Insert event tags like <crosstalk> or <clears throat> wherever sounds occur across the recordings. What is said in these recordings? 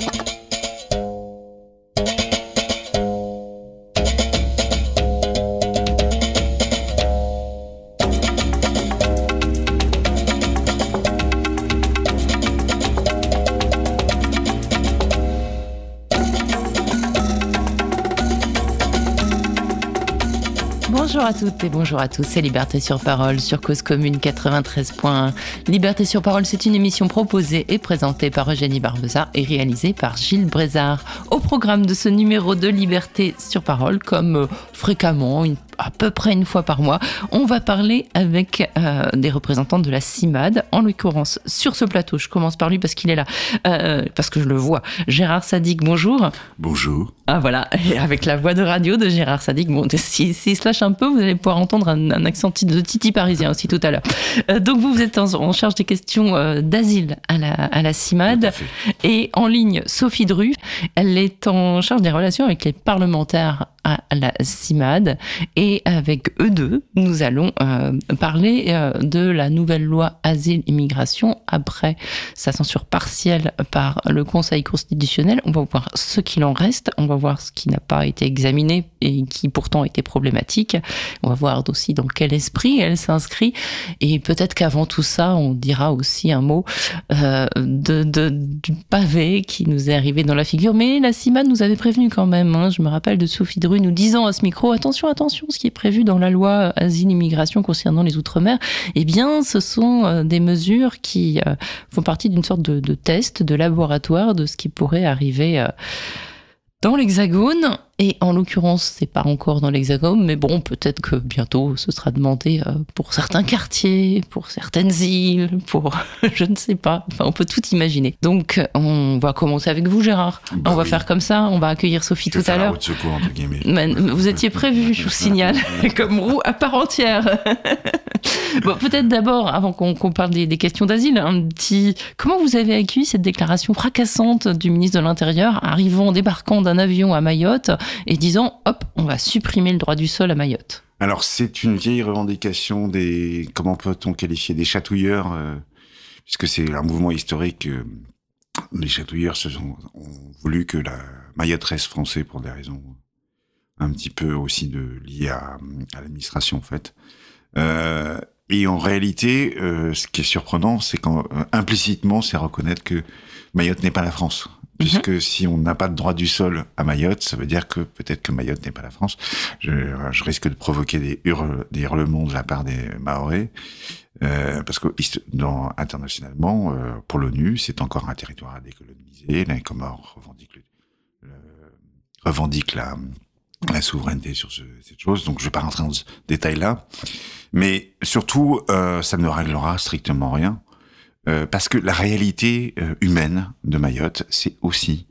Thank you. À toutes et bonjour à tous, c'est Liberté sur Parole sur Cause Commune 93.1. Liberté sur Parole, c'est une émission proposée et présentée par Eugénie Barbeza et réalisée par Gilles Brézard. Au programme de ce numéro de Liberté sur Parole, comme euh, fréquemment, une à peu près une fois par mois. On va parler avec euh, des représentants de la CIMAD, en l'occurrence sur ce plateau. Je commence par lui parce qu'il est là, euh, parce que je le vois. Gérard Sadik, bonjour. Bonjour. Ah voilà, et avec la voix de radio de Gérard Sadik, bon, s'il si, se lâche un peu, vous allez pouvoir entendre un, accent de Titi parisien aussi tout à l'heure. Euh, donc vous, vous êtes en, charge des questions d'asile à la, à la CIMAD. Et en ligne, Sophie Dru, elle est en charge des relations avec les parlementaires à la CIMAD et avec eux deux, nous allons euh, parler euh, de la nouvelle loi asile-immigration après sa censure partielle par le Conseil constitutionnel. On va voir ce qu'il en reste, on va voir ce qui n'a pas été examiné et qui pourtant était problématique. On va voir aussi dans quel esprit elle s'inscrit et peut-être qu'avant tout ça, on dira aussi un mot euh, de, de, du pavé qui nous est arrivé dans la figure. Mais la CIMAD nous avait prévenu quand même. Hein. Je me rappelle de Sophie nous disant à ce micro attention, attention, ce qui est prévu dans la loi asile-immigration concernant les Outre-mer, eh bien, ce sont euh, des mesures qui euh, font partie d'une sorte de, de, test, de laboratoire de ce qui pourrait arriver euh, dans l'Hexagone. Et en l'occurrence, c'est pas encore dans l'Hexagone, mais bon, peut-être que bientôt ce sera demandé euh, pour certains quartiers, pour certaines îles, pour <laughs> je ne sais pas. Enfin, on peut tout imaginer. Donc, on va commencer avec vous, Gérard. Bah on va oui. faire comme ça. On va accueillir Sophie Je tout à l'heure. Vous étiez prévu, je vous signale, <laughs> <laughs> comme roue à part entière. bon, peut-être d'abord, avant qu'on parle des, des questions d'asile, un petit. Comment vous avez accueilli cette déclaration fracassante du ministre de l'Intérieur, arrivant, débarquant d'un avion à Mayotte et disant hop, on va supprimer le droit du sol à Mayotte Alors, c'est une vieille revendication des, comment peut-on qualifier, des chatouilleurs, euh, puisque c'est un mouvement historique. euh, les chatouilleurs se sont, ont voulu que la Mayotte reste français pour des raisons un petit peu aussi liées à, l'administration, en fait. Euh, et en réalité, ce qui est surprenant, c'est qu'implicitement, c'est reconnaître que Mayotte n'est pas la France. Puisque si on n'a pas de droit du sol à Mayotte, ça veut dire que peut-être que Mayotte n'est pas la France. Je, je risque de provoquer des, hurle, des hurlements de la part des Maoris. Euh, parce que dans, internationalement, euh, pour l'ONU, c'est encore un territoire à décoloniser. Les Comores revendiquent, le, le, revendiquent la, la souveraineté sur ce, cette chose. Donc, je vais pas rentrer dans ce détail-là. Mais surtout, euh, ça ne réglera strictement rien. Euh, parce que la réalité euh, humaine de Mayotte, c'est aussi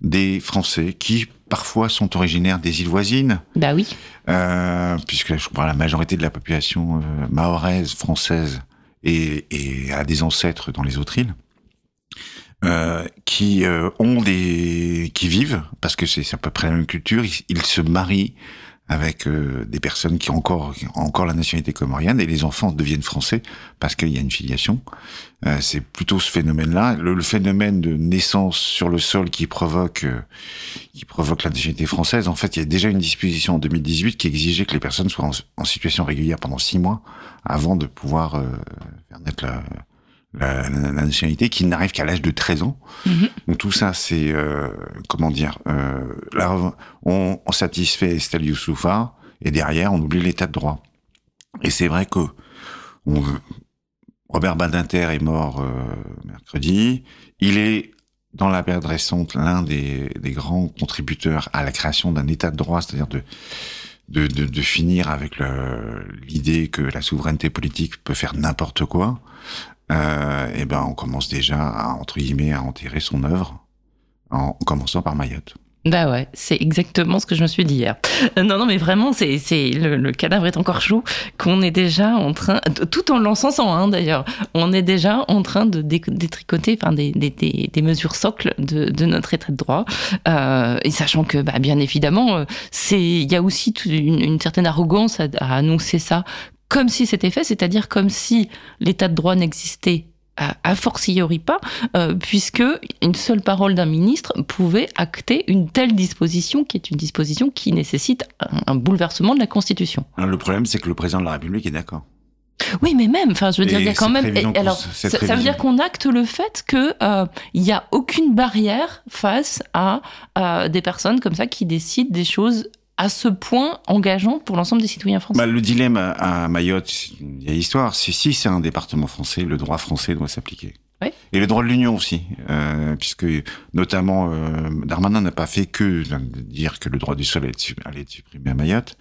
des Français qui parfois sont originaires des îles voisines. Bah oui. Euh, puisque je crois la majorité de la population euh, mahoraise, française, et, et, a des ancêtres dans les autres îles. Euh, qui ont des qui vivent parce que c'est à peu près la même culture ils, ils se marient avec euh, des personnes qui ont encore encore la nationalité comorienne et les enfants deviennent français parce qu'il y a une filiation. Euh, c'est plutôt ce phénomène là le, le, phénomène de naissance sur le sol qui provoque euh, qui provoque la nationalité française en fait il y a déjà une disposition en 2018 qui exigeait que les personnes soient en, en situation régulière pendant six mois avant de pouvoir euh, faire naître la la, la, la, nationalité qui n'arrive qu'à l'âge de 13 ans. -hmm. Donc tout ça, c'est euh, comment dire euh, Là, on, on satisfait Estelle Youssoufa et derrière, on oublie l'état de droit. Et c'est vrai que on, Robert Badinter est mort euh, mercredi. Il est dans la période récente l'un des, des, grands contributeurs à la création d'un état de droit, c'est-à-dire de de, de, de, finir avec l'idée que la souveraineté politique peut faire n'importe quoi euh, et ben on commence déjà à entre guillemets à enterrer son œuvre en, en commençant par Mayotte. Bah ouais, c'est exactement ce que je me suis dit hier. Euh, non, non, mais vraiment, c'est, c'est le, cadavre est encore chaud, qu'on est déjà en train, tout en hein, d'ailleurs, on est déjà en train de détricoter enfin, des, mesures socles de, notre état de droit. Euh, et sachant que, bah, bien évidemment, il y a aussi une, certaine arrogance à annoncer ça comme si c'était fait, c'est-à-dire comme si l'état de droit n'existait a fortiori pas, euh, puisque une seule parole d'un ministre pouvait acter une telle disposition, qui est une disposition qui nécessite un, bouleversement de la Constitution. le problème, c'est que le président de la République est d'accord. Oui, mais même, enfin, je veux dire, il y a quand même. alors, ça, veut dire qu'on acte le fait que euh, n'y a aucune barrière face à des personnes comme ça qui décident des choses à ce point engageant pour l'ensemble des citoyens français bah, Le dilemme à Mayotte, c'est une vieille histoire. Si, si c'est un département français, le droit français doit s'appliquer. Et le droit de l'Union aussi, euh, puisque notamment euh, Darmanin n'a pas fait que dire que le droit du sol allait être supprimé à Mayotte,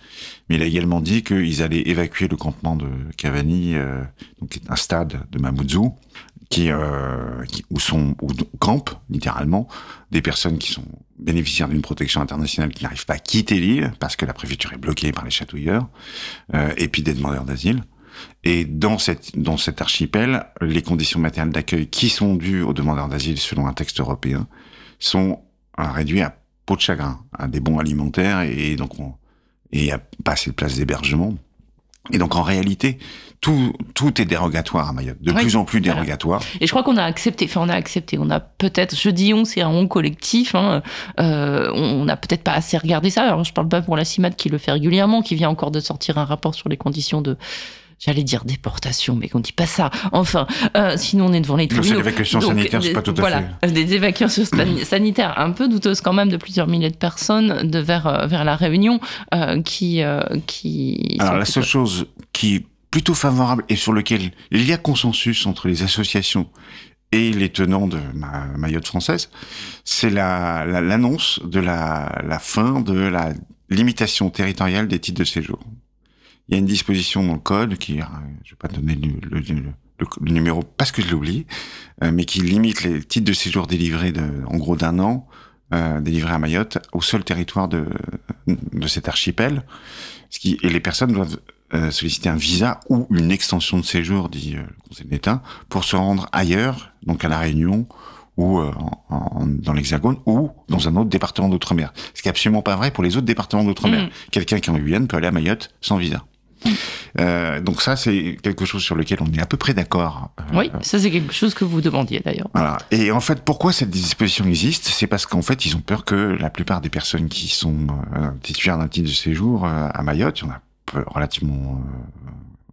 mais il a également dit qu'ils allaient évacuer le campement de Cavani, euh, donc un stade de Mamoudzou, qui, euh, qui, où sont où campent littéralement des personnes qui sont bénéficiaires d'une protection internationale qui n'arrivent pas à quitter l'île parce que la préfecture est bloquée par les chatouilleurs euh, et puis des demandeurs d'asile. Et dans cette dans cet archipel, les conditions matérielles d'accueil qui sont dues aux demandeurs d'asile selon un texte européen sont euh, réduits à peau de chagrin, à des bons alimentaires et donc on, et à pas assez de place d'hébergement. Et donc en réalité, tout, tout est dérogatoire à Mayotte, de plus en plus dérogatoire. Et je crois qu'on a accepté, enfin on a accepté, on a peut-être, je dis on, c'est un on collectif, hein, euh, on n'a peut-être pas assez regardé ça. Alors je parle pas pour la CIMAD qui le fait régulièrement, qui vient encore de sortir un rapport sur les conditions de J'allais dire déportation, mais qu'on dit pas ça. Enfin, euh, sinon on est devant les tribunaux. C'est l'évacuation sanitaire, c'est pas tout à voilà, fait. Des évacuations <clears throat> sanitaires un peu douteuses quand même de plusieurs milliers de personnes de vers euh, vers la Réunion euh, qui qui. Alors la seule chose qui est plutôt favorable et sur lequel il y a consensus entre les associations et les tenants de ma Mayotte française, c'est l'annonce la, de la, la fin de la limitation territoriale des titres de séjour il y a une disposition dans le code qui, euh, je vais pas donner le, le, numéro parce que je l'ai oublié, euh, mais qui limite les titres de séjour délivrés de, en gros d'un an, euh, délivrés à Mayotte, au seul territoire de, de cet archipel. Ce qui, et les personnes doivent euh, solliciter un visa ou une extension de séjour, dit le Conseil d'État, pour se rendre ailleurs, donc à La Réunion ou en, dans l'Hexagone ou dans un autre département d'outre-mer. Ce qui est absolument pas vrai pour les autres départements d'outre-mer. Mmh. Quelqu'un qui est en Guyane peut aller à Mayotte sans visa. Euh, donc ça, c'est quelque chose sur lequel on est à peu près d'accord. Euh, oui, ça c'est quelque chose que vous demandiez d'ailleurs. Voilà. Et en fait, pourquoi cette disposition existe? C'est parce qu'en fait, ils ont peur que la plupart des personnes qui sont euh, titulaires d'un titre de séjour à Mayotte, il y en a relativement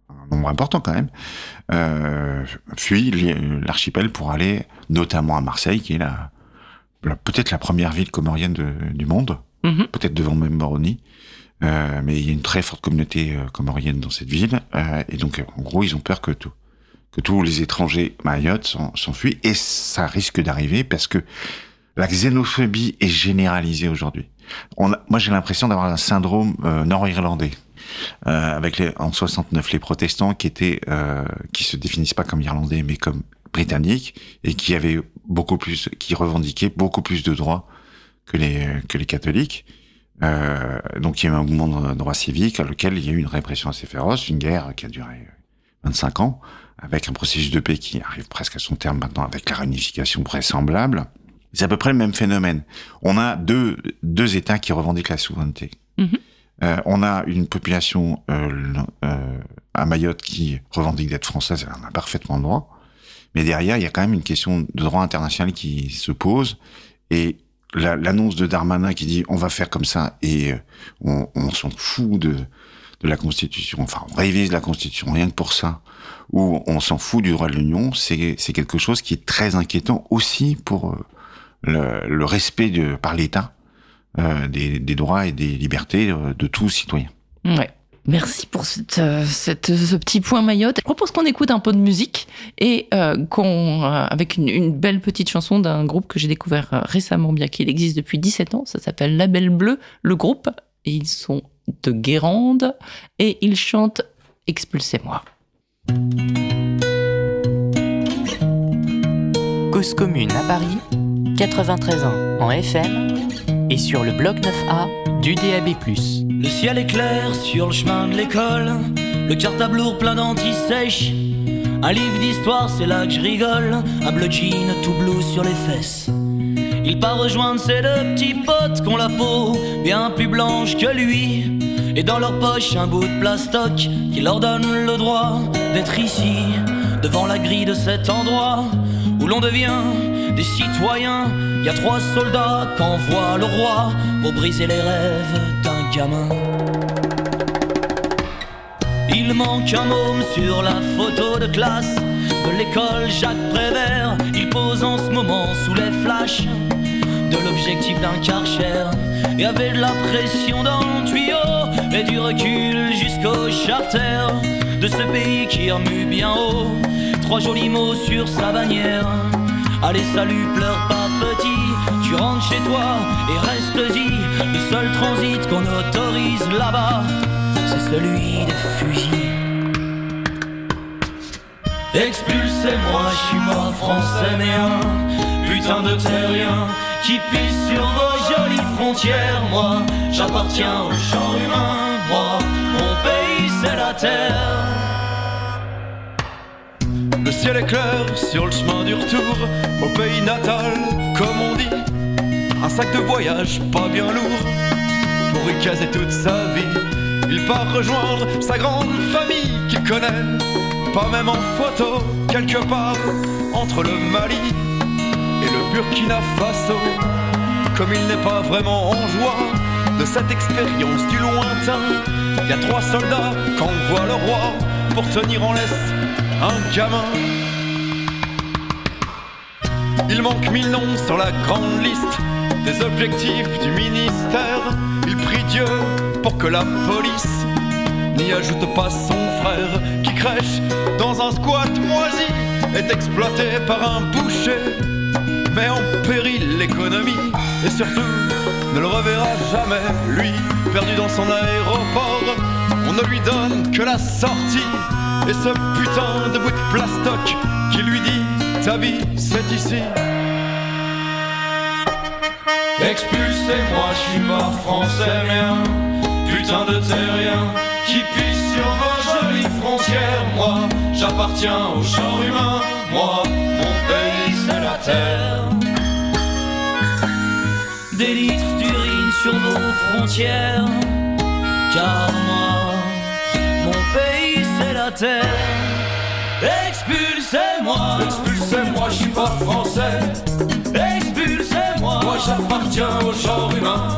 un nombre important quand même, fuient l'archipel pour aller notamment à Marseille, qui est la, peut-être la première ville comorienne de, du monde, mm-hmm. peut-être devant même Moroni. Euh, mais il y a une très forte communauté euh, comorienne dans cette ville, euh, et donc en gros ils ont peur que tout, que tous les étrangers Mayotte s'enfuient, et ça risque d'arriver parce que la xénophobie est généralisée aujourd'hui. moi j'ai l'impression d'avoir un syndrome nord-irlandais. avec les, en 69 les protestants qui étaient qui se définissent pas comme irlandais mais comme britanniques et qui avaient beaucoup plus qui revendiquaient beaucoup plus de droits que les que les catholiques euh, donc il y a eu un mouvement de droit civique à lequel il y a eu une répression assez féroce, une guerre qui a duré 25 ans, avec un processus de paix qui arrive presque à son terme maintenant avec la réunification vraisemblable. C'est à peu près le même phénomène. On a deux, deux États qui revendiquent la souveraineté. Mm-hmm. Euh, on a une population euh, euh, à Mayotte qui revendique d'être française, elle en a parfaitement le droit. Mais derrière, il y a quand même une question de droit international qui se pose. Et l'annonce de Darmanin qui dit on va faire comme ça et euh, on, on s'en fout de, de la Constitution, enfin on révise la Constitution rien que pour ça, ou on s'en fout du droit de l'Union, c'est quelque chose qui est très inquiétant aussi pour euh, le, le respect de, par l'État euh, des, des, droits et des libertés euh, de tous citoyens. Ouais. Merci pour euh, ce petit point Mayotte. Je propose qu'on écoute un peu de musique et euh, qu'on, euh, avec une, belle petite chanson d'un groupe que j'ai découvert récemment, bien qu'il existe depuis 17 ans. Ça s'appelle La Belle Bleue, le groupe. Et ils sont de Guérande et ils chantent Expulsez-moi. Cause commune à Paris, 93 ans en FM et sur le bloc 9A du DAB+. Le ciel est clair sur le chemin de l'école, le cartable lourd plein d'anti-sèche. Un livre d'histoire, c'est là que je rigole, un bleu jean tout bleu sur les fesses. Il part rejoindre ses deux petits potes qui ont la peau bien plus blanche que lui. Et dans leur poche, un bout de plastoc qui leur donne le droit d'être ici. devant la grille de cet endroit où l'on devient des citoyens. Y a trois soldats qu'envoie le roi pour briser les rêves Il manque un môme sur la photo de classe de l'école Jacques Prévert. Il pose en ce moment sous les flashs de l'objectif d'un karcher et avait de la pression dans le tuyau et du recul jusqu'au charter de ce pays qui remue bien haut. Trois jolis mots sur sa bannière. Allez, salut, pleure pas petit. Tu rentres chez toi et reste-y. Le seul transit qu'on autorise là-bas, c'est celui des fusils. Expulsez-moi, je suis moi français un putain de terrien qui pisse sur vos jolies frontières. Moi, j'appartiens au genre humain. Moi, mon pays c'est la terre. Le ciel est clair sur le chemin du retour au pays natal, comme on dit. Un sac de voyage pas bien lourd pour y caser toute sa vie. Il part rejoindre sa grande famille qu'il connaît, pas même en photo, quelque part entre le Mali et le Burkina Faso. Comme il n'est pas vraiment en joie de cette expérience du lointain, il y a trois soldats qu'envoie le roi pour tenir en laisse un gamin. Il manque mille noms sur la grande liste des objectifs du ministère. Il prie Dieu pour que la police n'y ajoute pas son frère qui crèche dans un squat moisi, est exploité par un boucher, met en péril l'économie et surtout ne le reverra jamais. Lui, perdu dans son aéroport, on ne lui donne que la sortie et ce putain de bout de plastoc qui lui dit ta vie c'est ici. Expulsez-moi, je suis pas français mais un putain de terrien qui pisse sur vos jolies frontières. Moi, j'appartiens au genre humain. Moi, mon pays c'est la terre. Des litres d'urine sur vos frontières. Car moi, mon pays c'est la terre. Expulsez-moi, expulsez-moi, je suis pas français. Expulsez-moi, moi j'appartiens au genre humain.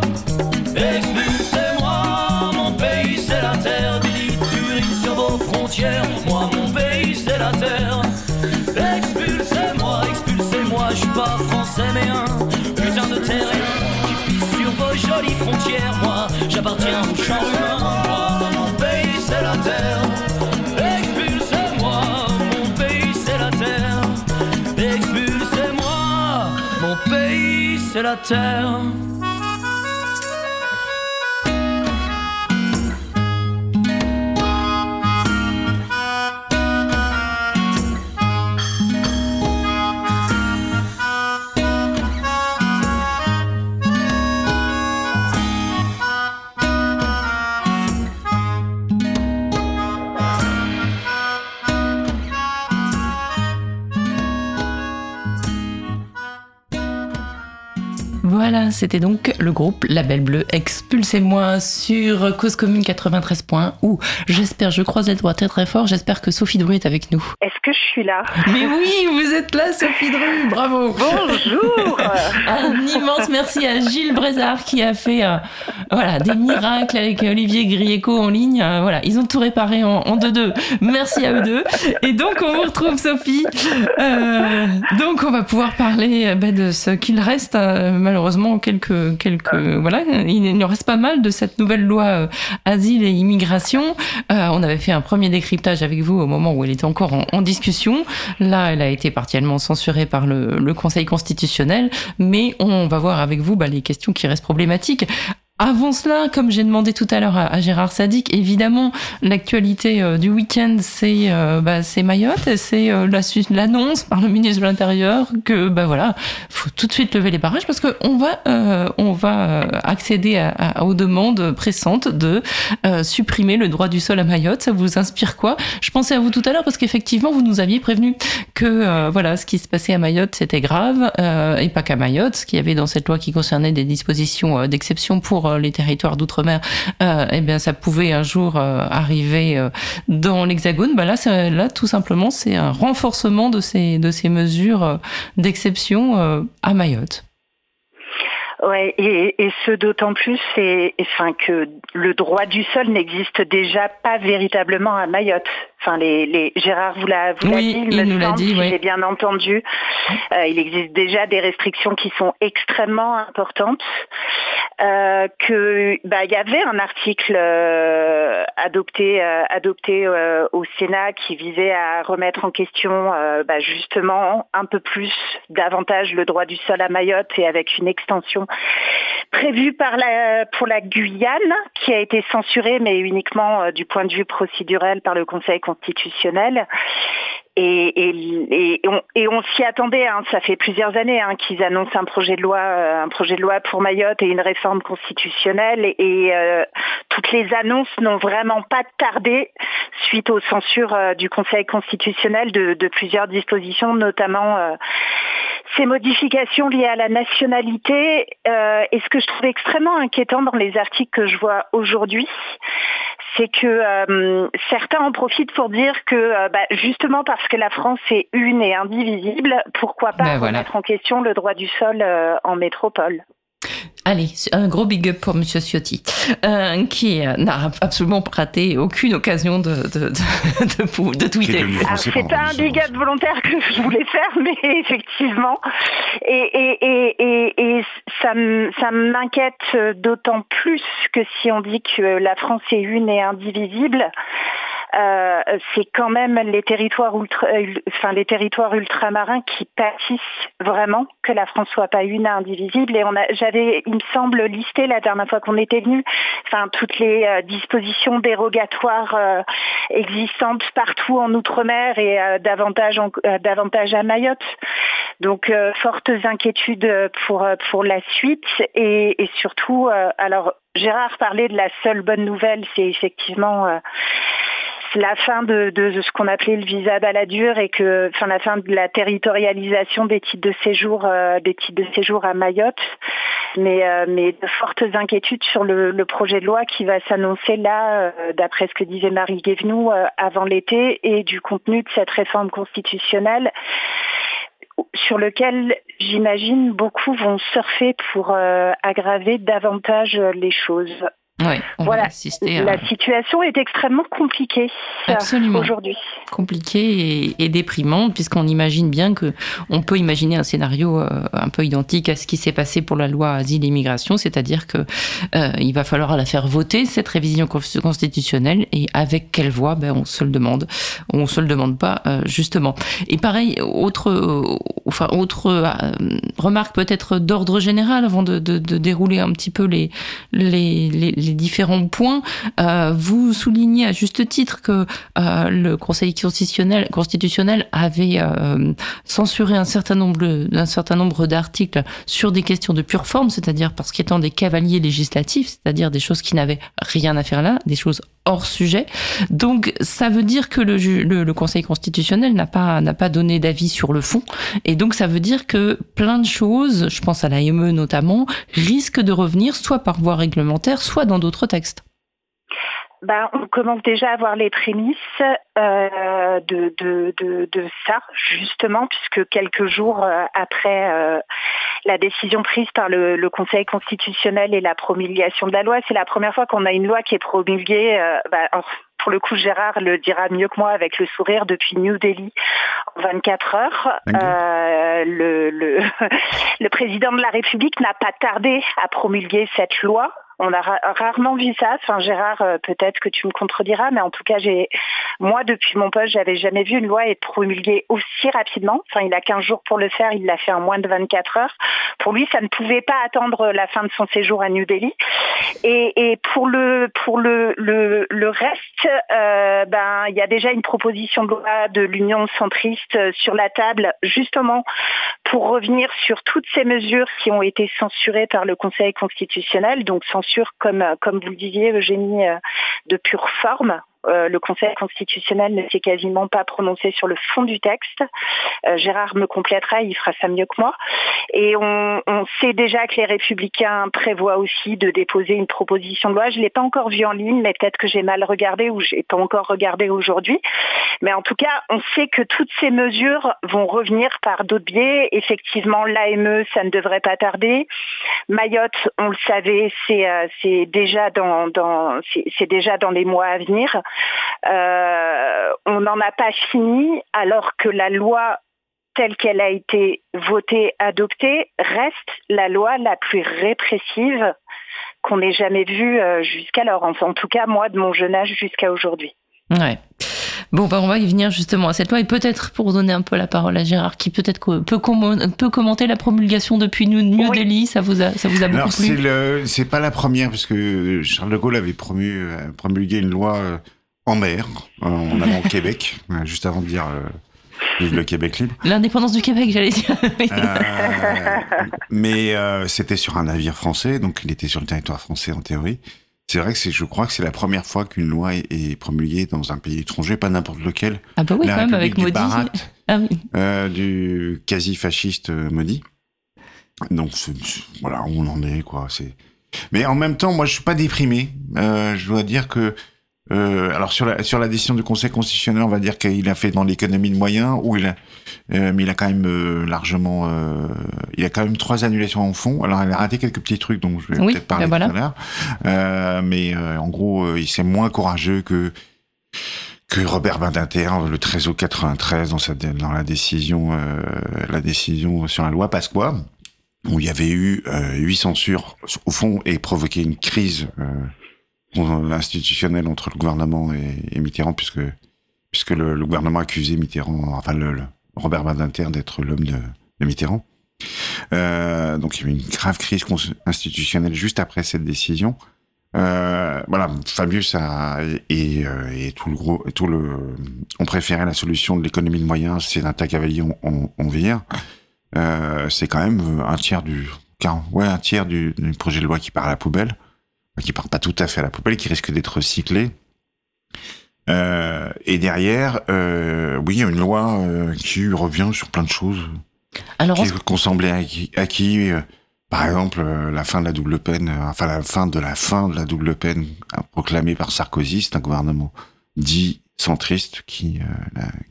Expulsez-moi, mon pays c'est la terre. Litres d'urine sur vos frontières. Moi, mon pays c'est la terre. Expulsez-moi, expulsez-moi, je suis pas français mais un putain de terrien qui pisse sur vos jolies frontières. Moi, j'appartiens au genre humain. Moi, mon pays c'est la terre. C'est la terre. C'était donc le groupe Label Bleu Expulsez-moi sur Cause Commune 93 points où j'espère, je croise les doigts très très fort, j'espère que Sophie Dru est avec nous. Est-ce que je suis là? Mais oui, vous êtes là Sophie Dru, bravo Bonjour <laughs> Un immense merci à Gilles Brézard qui a fait euh, voilà, des miracles avec Olivier Grieco en ligne. Euh, voilà, ils ont tout réparé en, en 2-2. Merci à eux deux. Et donc on vous retrouve Sophie. Euh, donc on va pouvoir parler bah, de ce qu'il reste malheureusement quelques quelques voilà, il il en reste pas mal de cette nouvelle loi euh, asile et immigration. Euh, on avait fait un premier décryptage avec vous au moment où elle était encore en, en discussion. Là, elle a été partiellement censurée par le, le Conseil constitutionnel, mais on va voir avec vous bah, les questions qui restent problématiques. Avant cela, comme j'ai demandé tout à l'heure à, Gérard Sadik, évidemment, l'actualité euh, du week-end, c'est euh, bah, Mayotte, c'est euh, l'annonce par le ministre de l'Intérieur que bah voilà, faut tout de suite lever les barrages parce que on va on va accéder à, aux demandes pressantes de supprimer le droit du sol à Mayotte. Ça vous inspire quoi? Je pensais à vous tout à l'heure parce qu'effectivement vous nous aviez prévenu que voilà ce qui se passait à Mayotte c'était grave et pas qu'à Mayotte, ce qu'il y avait dans cette loi qui concernait des dispositions d'exception pour sur les territoires d'outre-mer, eh bien, ça pouvait un jour arriver dans l'Hexagone. Bah là, là, tout simplement, c'est un renforcement de ces, de ces mesures d'exception à Mayotte. Ouais, et, et ce d'autant plus, c'est, enfin que le droit du sol n'existe déjà pas véritablement à Mayotte. Enfin, les, les Gérard vous l'a, vous oui, dit, il, nous l'a dit, oui. j'ai bien entendu. Euh, il existe déjà des restrictions qui sont extrêmement importantes. Euh, que bah il y avait un article euh, adopté adopté au Sénat qui visait à remettre en question bah, justement un peu plus davantage le droit du sol à Mayotte et avec une extension prévue par la pour la Guyane qui a été censurée mais uniquement du point de vue procédurel par le Conseil constitutionnel et, et, on, s'y attendait. Hein. Ça fait plusieurs années hein, qu'ils annoncent un projet de loi, euh, un projet de loi pour Mayotte et une réforme constitutionnelle. Et, euh, toutes les annonces n'ont vraiment pas tardé suite aux censures euh, du Conseil constitutionnel de, plusieurs dispositions, notamment ces modifications liées à la nationalité. et ce que je trouve extrêmement inquiétant dans les articles que je vois aujourd'hui, c'est que euh, certains en profitent pour dire que euh, bah, justement parce que la France est une et indivisible, pourquoi pas ben voilà. remettre en question le droit du sol euh, en métropole Allez, un gros big up pour Monsieur Ciotti, euh, qui n'a absolument raté aucune occasion de, de, de, de tweeter. C'est pas un big up volontaire que je voulais faire, mais <laughs> effectivement. Et, et, et, et, et ça m'inquiète d'autant plus que si on dit que la France est une et indivisible, euh, c'est quand même les territoires ultra, enfin les territoires ultramarins qui pâtissent vraiment que la France soit pas une indivisible. Et on a, j'avais, il me semble, listé la dernière fois qu'on était venu, enfin toutes les euh, dispositions dérogatoires euh, existantes partout en outre-mer et euh, davantage, euh, davantage à Mayotte. Donc euh, fortes inquiétudes pour pour la suite et, et surtout, alors Gérard parlait de la seule bonne nouvelle, c'est effectivement la fin de, de ce qu'on appelait le visa baladure et que, enfin, la fin de la territorialisation des titres de séjour, euh, des titres de séjour à Mayotte, mais, euh, mais de fortes inquiétudes sur le, le, projet de loi qui va s'annoncer là, euh, d'après ce que disait Marie Guévenoux, avant l'été, et du contenu de cette réforme constitutionnelle sur lequel j'imagine beaucoup vont surfer pour aggraver davantage les choses. Ouais, voilà. La à... situation est extrêmement compliquée aujourd'hui. Compliquée et, et déprimante, puisqu'on imagine bien que on peut imaginer un scénario euh, un peu identique à ce qui s'est passé pour la loi asile et immigration, c'est-à-dire que euh, il va falloir la faire voter cette révision constitutionnelle et avec quelle voix, ben on se le demande, on se le demande pas euh, justement. Et pareil, autre, euh, enfin autre euh, remarque peut-être d'ordre général avant de, de, de, dérouler un petit peu les les, les, les différents points. Euh, vous soulignez à juste titre que euh, le Conseil constitutionnel, avait euh, censuré un certain nombre, certain nombre d'articles sur des questions de pure forme, c'est-à-dire parce qu'étant des cavaliers législatifs, c'est-à-dire des choses qui n'avaient rien à faire là, des choses hors sujet. Donc ça veut dire que le, Conseil constitutionnel n'a pas n'a pas donné d'avis sur le fond et donc ça veut dire que plein de choses, je pense à l'AME notamment, risquent de revenir soit par voie réglementaire, soit dans d'autres textes. Ben, on commence déjà à voir les prémices euh, de, de, de, de, ça, justement, puisque quelques jours euh, après euh, la décision prise par le, le, Conseil constitutionnel et la promulgation de la loi, c'est la première fois qu'on a une loi qui est promulguée. Ben, pour le coup, Gérard le dira mieux que moi avec le sourire depuis New Delhi en 24 heures. Euh, le, le, <laughs> le président de la République n'a pas tardé à promulguer cette loi on a ra rarement vu ça. Enfin, Gérard, euh, peut-être que tu me contrediras, mais en tout cas, j'ai, moi, depuis mon poste, j'avais jamais vu une loi être promulguée aussi rapidement. Enfin, il a 15 jours pour le faire, il l'a fait en moins de 24 heures. Pour lui, ça ne pouvait pas attendre la fin de son séjour à New Delhi. Et, et pour le, pour le, le, le reste, euh, ben, il y a déjà une proposition de loi de l'Union centriste sur la table, justement, pour revenir sur toutes ces mesures qui ont été censurées par le Conseil constitutionnel, donc comme, comme vous le disiez, Eugénie, de pure forme, Euh, le Conseil constitutionnel ne s'est quasiment pas prononcé sur le fond du texte. Euh, Gérard me complétera, il fera ça mieux que moi. Et on, on sait déjà que les Républicains prévoient aussi de déposer une proposition de loi. Je l'ai pas encore vue en ligne, mais peut-être que j'ai mal regardé ou j'ai pas encore regardé aujourd'hui. Mais en tout cas, on sait que toutes ces mesures vont revenir par d'autres biais. Effectivement, l'AME, ça ne devrait pas tarder. Mayotte, on le savait, c'est euh, déjà dans, dans c'est déjà dans les mois à venir. Euh, on n'en a pas fini, alors que la loi telle qu'elle a été votée, adoptée, reste la loi la plus répressive qu'on ait jamais vue euh, jusqu'alors. Enfin, en tout cas, moi, de mon jeune âge jusqu'à aujourd'hui. Ouais. Bon, bah, on va y venir justement à cette loi et peut-être pour donner un peu la parole à Gérard, qui peut-être peut, commenter la promulgation depuis New, New Oui. Delhi. Ça vous a, ça vous a beaucoup Alors, plu? c'est pas la première, parce que Charles de Gaulle avait promu, euh, promulgué une loi euh, en mer, euh, en allant au Québec, euh, juste avant de dire euh, vive le Québec libre. L'indépendance du Québec, j'allais dire. <laughs> Euh, mais euh, c'était sur un navire français, donc il était sur le territoire français en théorie. C'est vrai que c'est, je crois que c'est la première fois qu'une loi est, promulguée dans un pays étranger, pas n'importe lequel. ah bah oui, la quand même, avec du. Bharat, Ah oui. euh, du quasi-fasciste Modi. Donc c'est- c'est- voilà où on en est quoi. C'est. Mais en même temps, moi je suis pas déprimé. Je dois dire que euh, alors sur la sur la décision du Conseil constitutionnel, on va dire qu'il a fait dans l'économie de moyens, où il a, euh, mais il a quand même euh, largement, euh, il a quand même trois annulations en fond. Alors il a raté quelques petits trucs dont je vais Oui, peut-être parler ben voilà. tout à l'heure. Euh, mais euh, en gros, il s'est moins courageux que que Robert Badinter le 13 août 93 dans, sa, dans la décision euh, la décision sur la loi Pasqua où il y avait eu euh, huit censures au fond et provoqué une crise institutionnelle entre le gouvernement et, Mitterrand puisque puisque le, gouvernement accusait Mitterrand enfin le, Robert Badinter d'être l'homme de, Mitterrand. Euh, donc il y a eu une grave crise institutionnelle juste après cette décision. Euh, voilà, Fabius euh, et tout le gros, tout le, on préférait la solution de l'économie de moyens, c'est un tas cavalier, on, on, on vire. C'est quand même un tiers du, ouais, un tiers du projet de loi qui part à la poubelle, qui part pas tout à fait à la poubelle, qui risque d'être recyclé. Euh, et derrière, euh, oui, il y a une loi euh, qui revient sur plein de choses Alors, qui qu'on semblait acquis. acquis, par exemple, la fin de la double peine, enfin la fin de la fin de la double peine proclamée par Sarkozy, c'est un gouvernement dit centriste qui,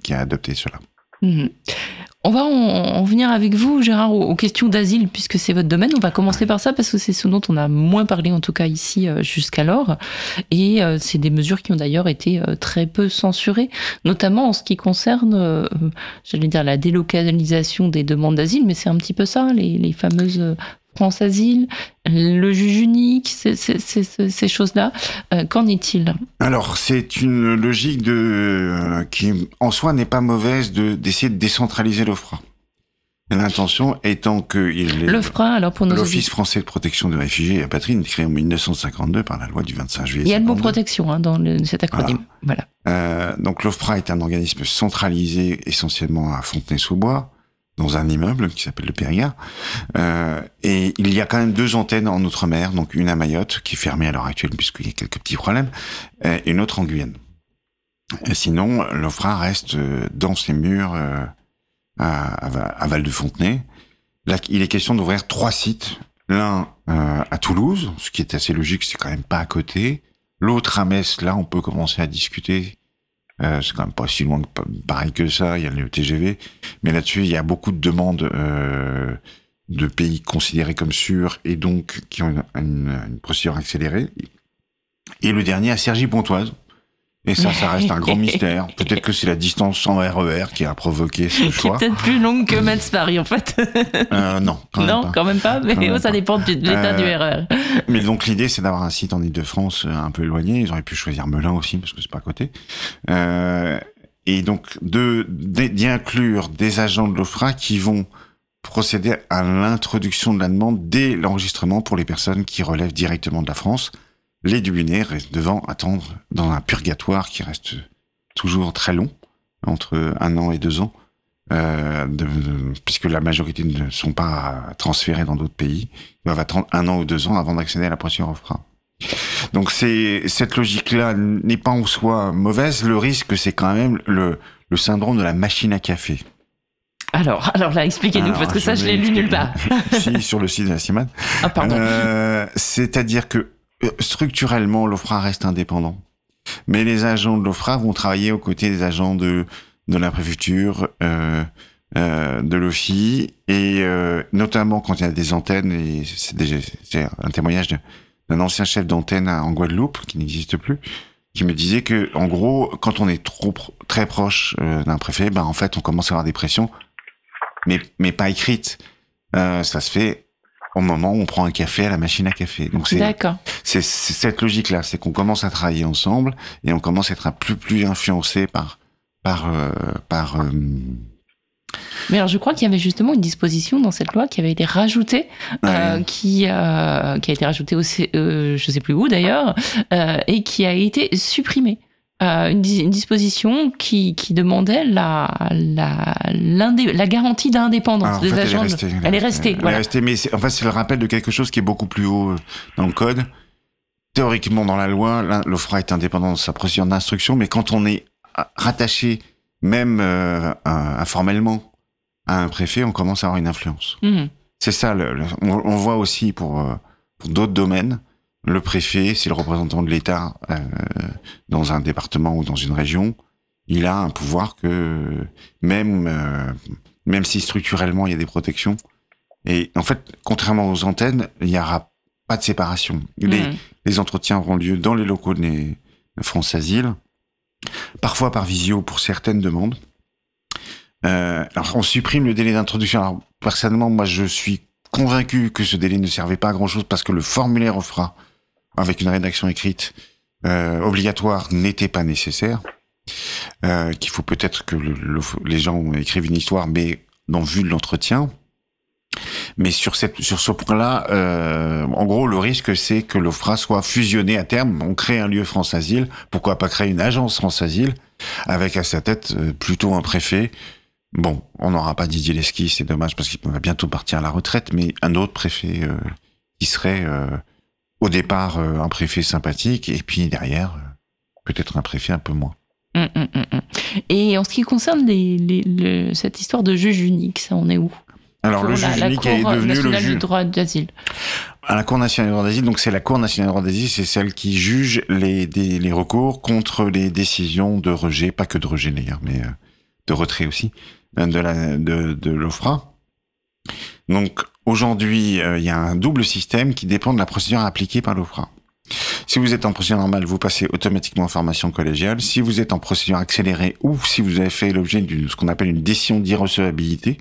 qui a adopté cela. Mhm. On va en, en venir avec vous, Gérard, aux, questions d'asile, puisque c'est votre domaine. On va commencer par ça, parce que c'est ce dont on a moins parlé, en tout cas ici, euh, jusqu'alors. Et euh, c'est des mesures qui ont d'ailleurs été euh, très peu censurées, notamment en ce qui concerne, j'allais dire, la délocalisation des demandes d'asile, mais c'est un petit peu ça, les, fameuses France Asile, le juge unique, ces, ces- ces- ces choses-là. Euh, Qu'en est-il? Alors, c'est une logique de euh, qui, en soi, n'est pas mauvaise de d'essayer de décentraliser l'OFPRA. L'intention étant que L'OFPRA, alors pour nos l'Office français de protection des réfugiés et apatrides, créé en 1952 par la loi du 25 juillet. Il y a le mot 52. protection hein, dans le- cet acronyme. Voilà. Euh, donc l'OFPRA est un organisme centralisé essentiellement à Fontenay-sous-Bois, dans un immeuble qui s'appelle le Périgord. Euh, et il y a quand même deux antennes en Outre-mer, donc une à Mayotte, qui est fermée à l'heure actuelle puisqu'il y a quelques petits problèmes, et une autre en Guyane. Sinon, l'OFPRA reste euh, dans ses murs euh, à, à Va- à Val-de-Fontenay. Là, il est question d'ouvrir trois sites. L'un à Toulouse, ce qui est assez logique, c'est quand même pas à côté. L'autre à Metz, là, on peut commencer à discuter. Euh, c'est quand même pas si loin que pareil que ça. Il y a le TGV, mais là-dessus, il y a beaucoup de demandes euh, de pays considérés comme sûrs et donc qui ont une, une- une procédure accélérée. Et le dernier à Cergy-Pontoise. Et ça, ça reste un grand <laughs> mystère. Peut-être que c'est la distance sans RER qui a provoqué ce qui est choix. peut-être plus longue que Metz-Paris, en fait. Euh, non, quand même non, pas. quand même pas, mais même oh, ça dépend de l'état Euh, du RER. Mais donc l'idée, c'est d'avoir un site en Ile-de-France euh, un peu éloigné. Ils auraient pu choisir Melun aussi parce que c'est pas à côté. Euh, et donc de d'y inclure des agents de l'OFRA qui vont procéder à l'introduction de la demande dès l'enregistrement pour les personnes qui relèvent directement de la France. Les Dublinés restent devant attendre dans un purgatoire qui reste toujours très long, entre un an et deux ans, euh, de- de- puisque la majorité ne sont pas transférés dans d'autres pays. Ils doivent attendre un an ou deux ans avant d'accéder à la procédure OFRA. Donc c'est cette logique-là n'est pas en soi mauvaise. Le risque, c'est quand même le, le syndrome de la machine à café. Alors, alors là, expliquez-nous, parce que ça, je l'ai lu nulle part. <laughs> si, sur le site de la CIMAD. Ah, pardon. Euh, C'est-à-dire que structurellement, l'OFRA reste indépendant. Mais les agents de l'OFRA vont travailler aux côtés des agents de, de la préfecture, euh, euh, de l'OFI, et euh, notamment quand il y a des antennes, et c'est un témoignage d'un ancien chef d'antenne en Guadeloupe, qui n'existe plus, qui me disait que, en gros, quand on est trop très proche euh, d'un préfet, ben en fait, on commence à avoir des pressions, mais mais pas écrites. Euh, ça se fait au moment où on prend un café à la machine à café. Donc c'est cette logique-là, c'est qu'on commence à travailler ensemble et on commence à être un peu plus influencé par par euh, par euh, Mais alors, je crois qu'il y avait justement une disposition dans cette loi qui avait été rajoutée, euh, qui, euh, qui a été rajoutée au, euh, je sais plus où d'ailleurs, et qui a été supprimée. Euh, une, dis- une disposition qui, qui demandait la, la, la garantie d'indépendance en des fait, agents. elle est de- restée. Elle est restée, Elle voilà. est restée, mais c'est- en fait, c'est le rappel de quelque chose qui est beaucoup plus haut euh, dans le code. Théoriquement, dans la loi, l'OFRA est indépendant dans sa procédure d'instruction, mais quand on est ah, rattaché, même euh, informellement, à un préfet, on commence à avoir une influence. Mhm. C'est ça. Le, le- on, on voit aussi pour, pour d'autres domaines, le préfet, c'est le représentant de l'État euh, dans un département ou dans une région. Il a un pouvoir que même euh, même si structurellement il y a des protections. Et en fait, contrairement aux antennes, il n'y aura pas de séparation. Les, Mhm. les entretiens auront lieu dans les locaux de France Asile, parfois par visio pour certaines demandes. Euh, alors, on supprime le délai d'introduction. Alors, personnellement, moi, je suis convaincu que ce délai ne servait pas à grand-chose parce que le formulaire offra, avec une rédaction écrite euh, obligatoire, n'était pas nécessaire. Euh, Qu'il faut peut-être que le- le- les gens écrivent une histoire, mais dans vue de l'entretien. Mais sur, ce point-là, euh, en gros, le risque, c'est que l'OFRA soit fusionné à terme. On crée un lieu France Asile. Pourquoi pas créer une agence France Asile avec à sa tête euh, plutôt un préfet Bon, on n'aura pas Didier Lesky, c'est dommage parce qu'il va bientôt partir à la retraite, mais un autre préfet qui serait au départ euh, un préfet sympathique et puis derrière euh, peut-être un préfet un peu moins. Mm, mm, mm. Et en ce qui concerne les, les- le- cette histoire de juge unique, ça en est où? Alors le juge unique est devenu le nationale du juge droit d'asile. à la Cour nationale du droit d'asile. Donc c'est la Cour nationale du droit d'asile, c'est celle qui juge les, des- les recours contre les décisions de rejet, pas que de rejet d'ailleurs, mais euh, de retrait aussi de la de, de l'OFRA. Donc aujourd'hui, euh, il y a un double système qui dépend de la procédure appliquée par l'OFRA. Si vous êtes en procédure normale, vous passez automatiquement en formation collégiale. Si vous êtes en procédure accélérée ou si vous avez fait l'objet d'une ce qu'on appelle une décision d'irrecevabilité,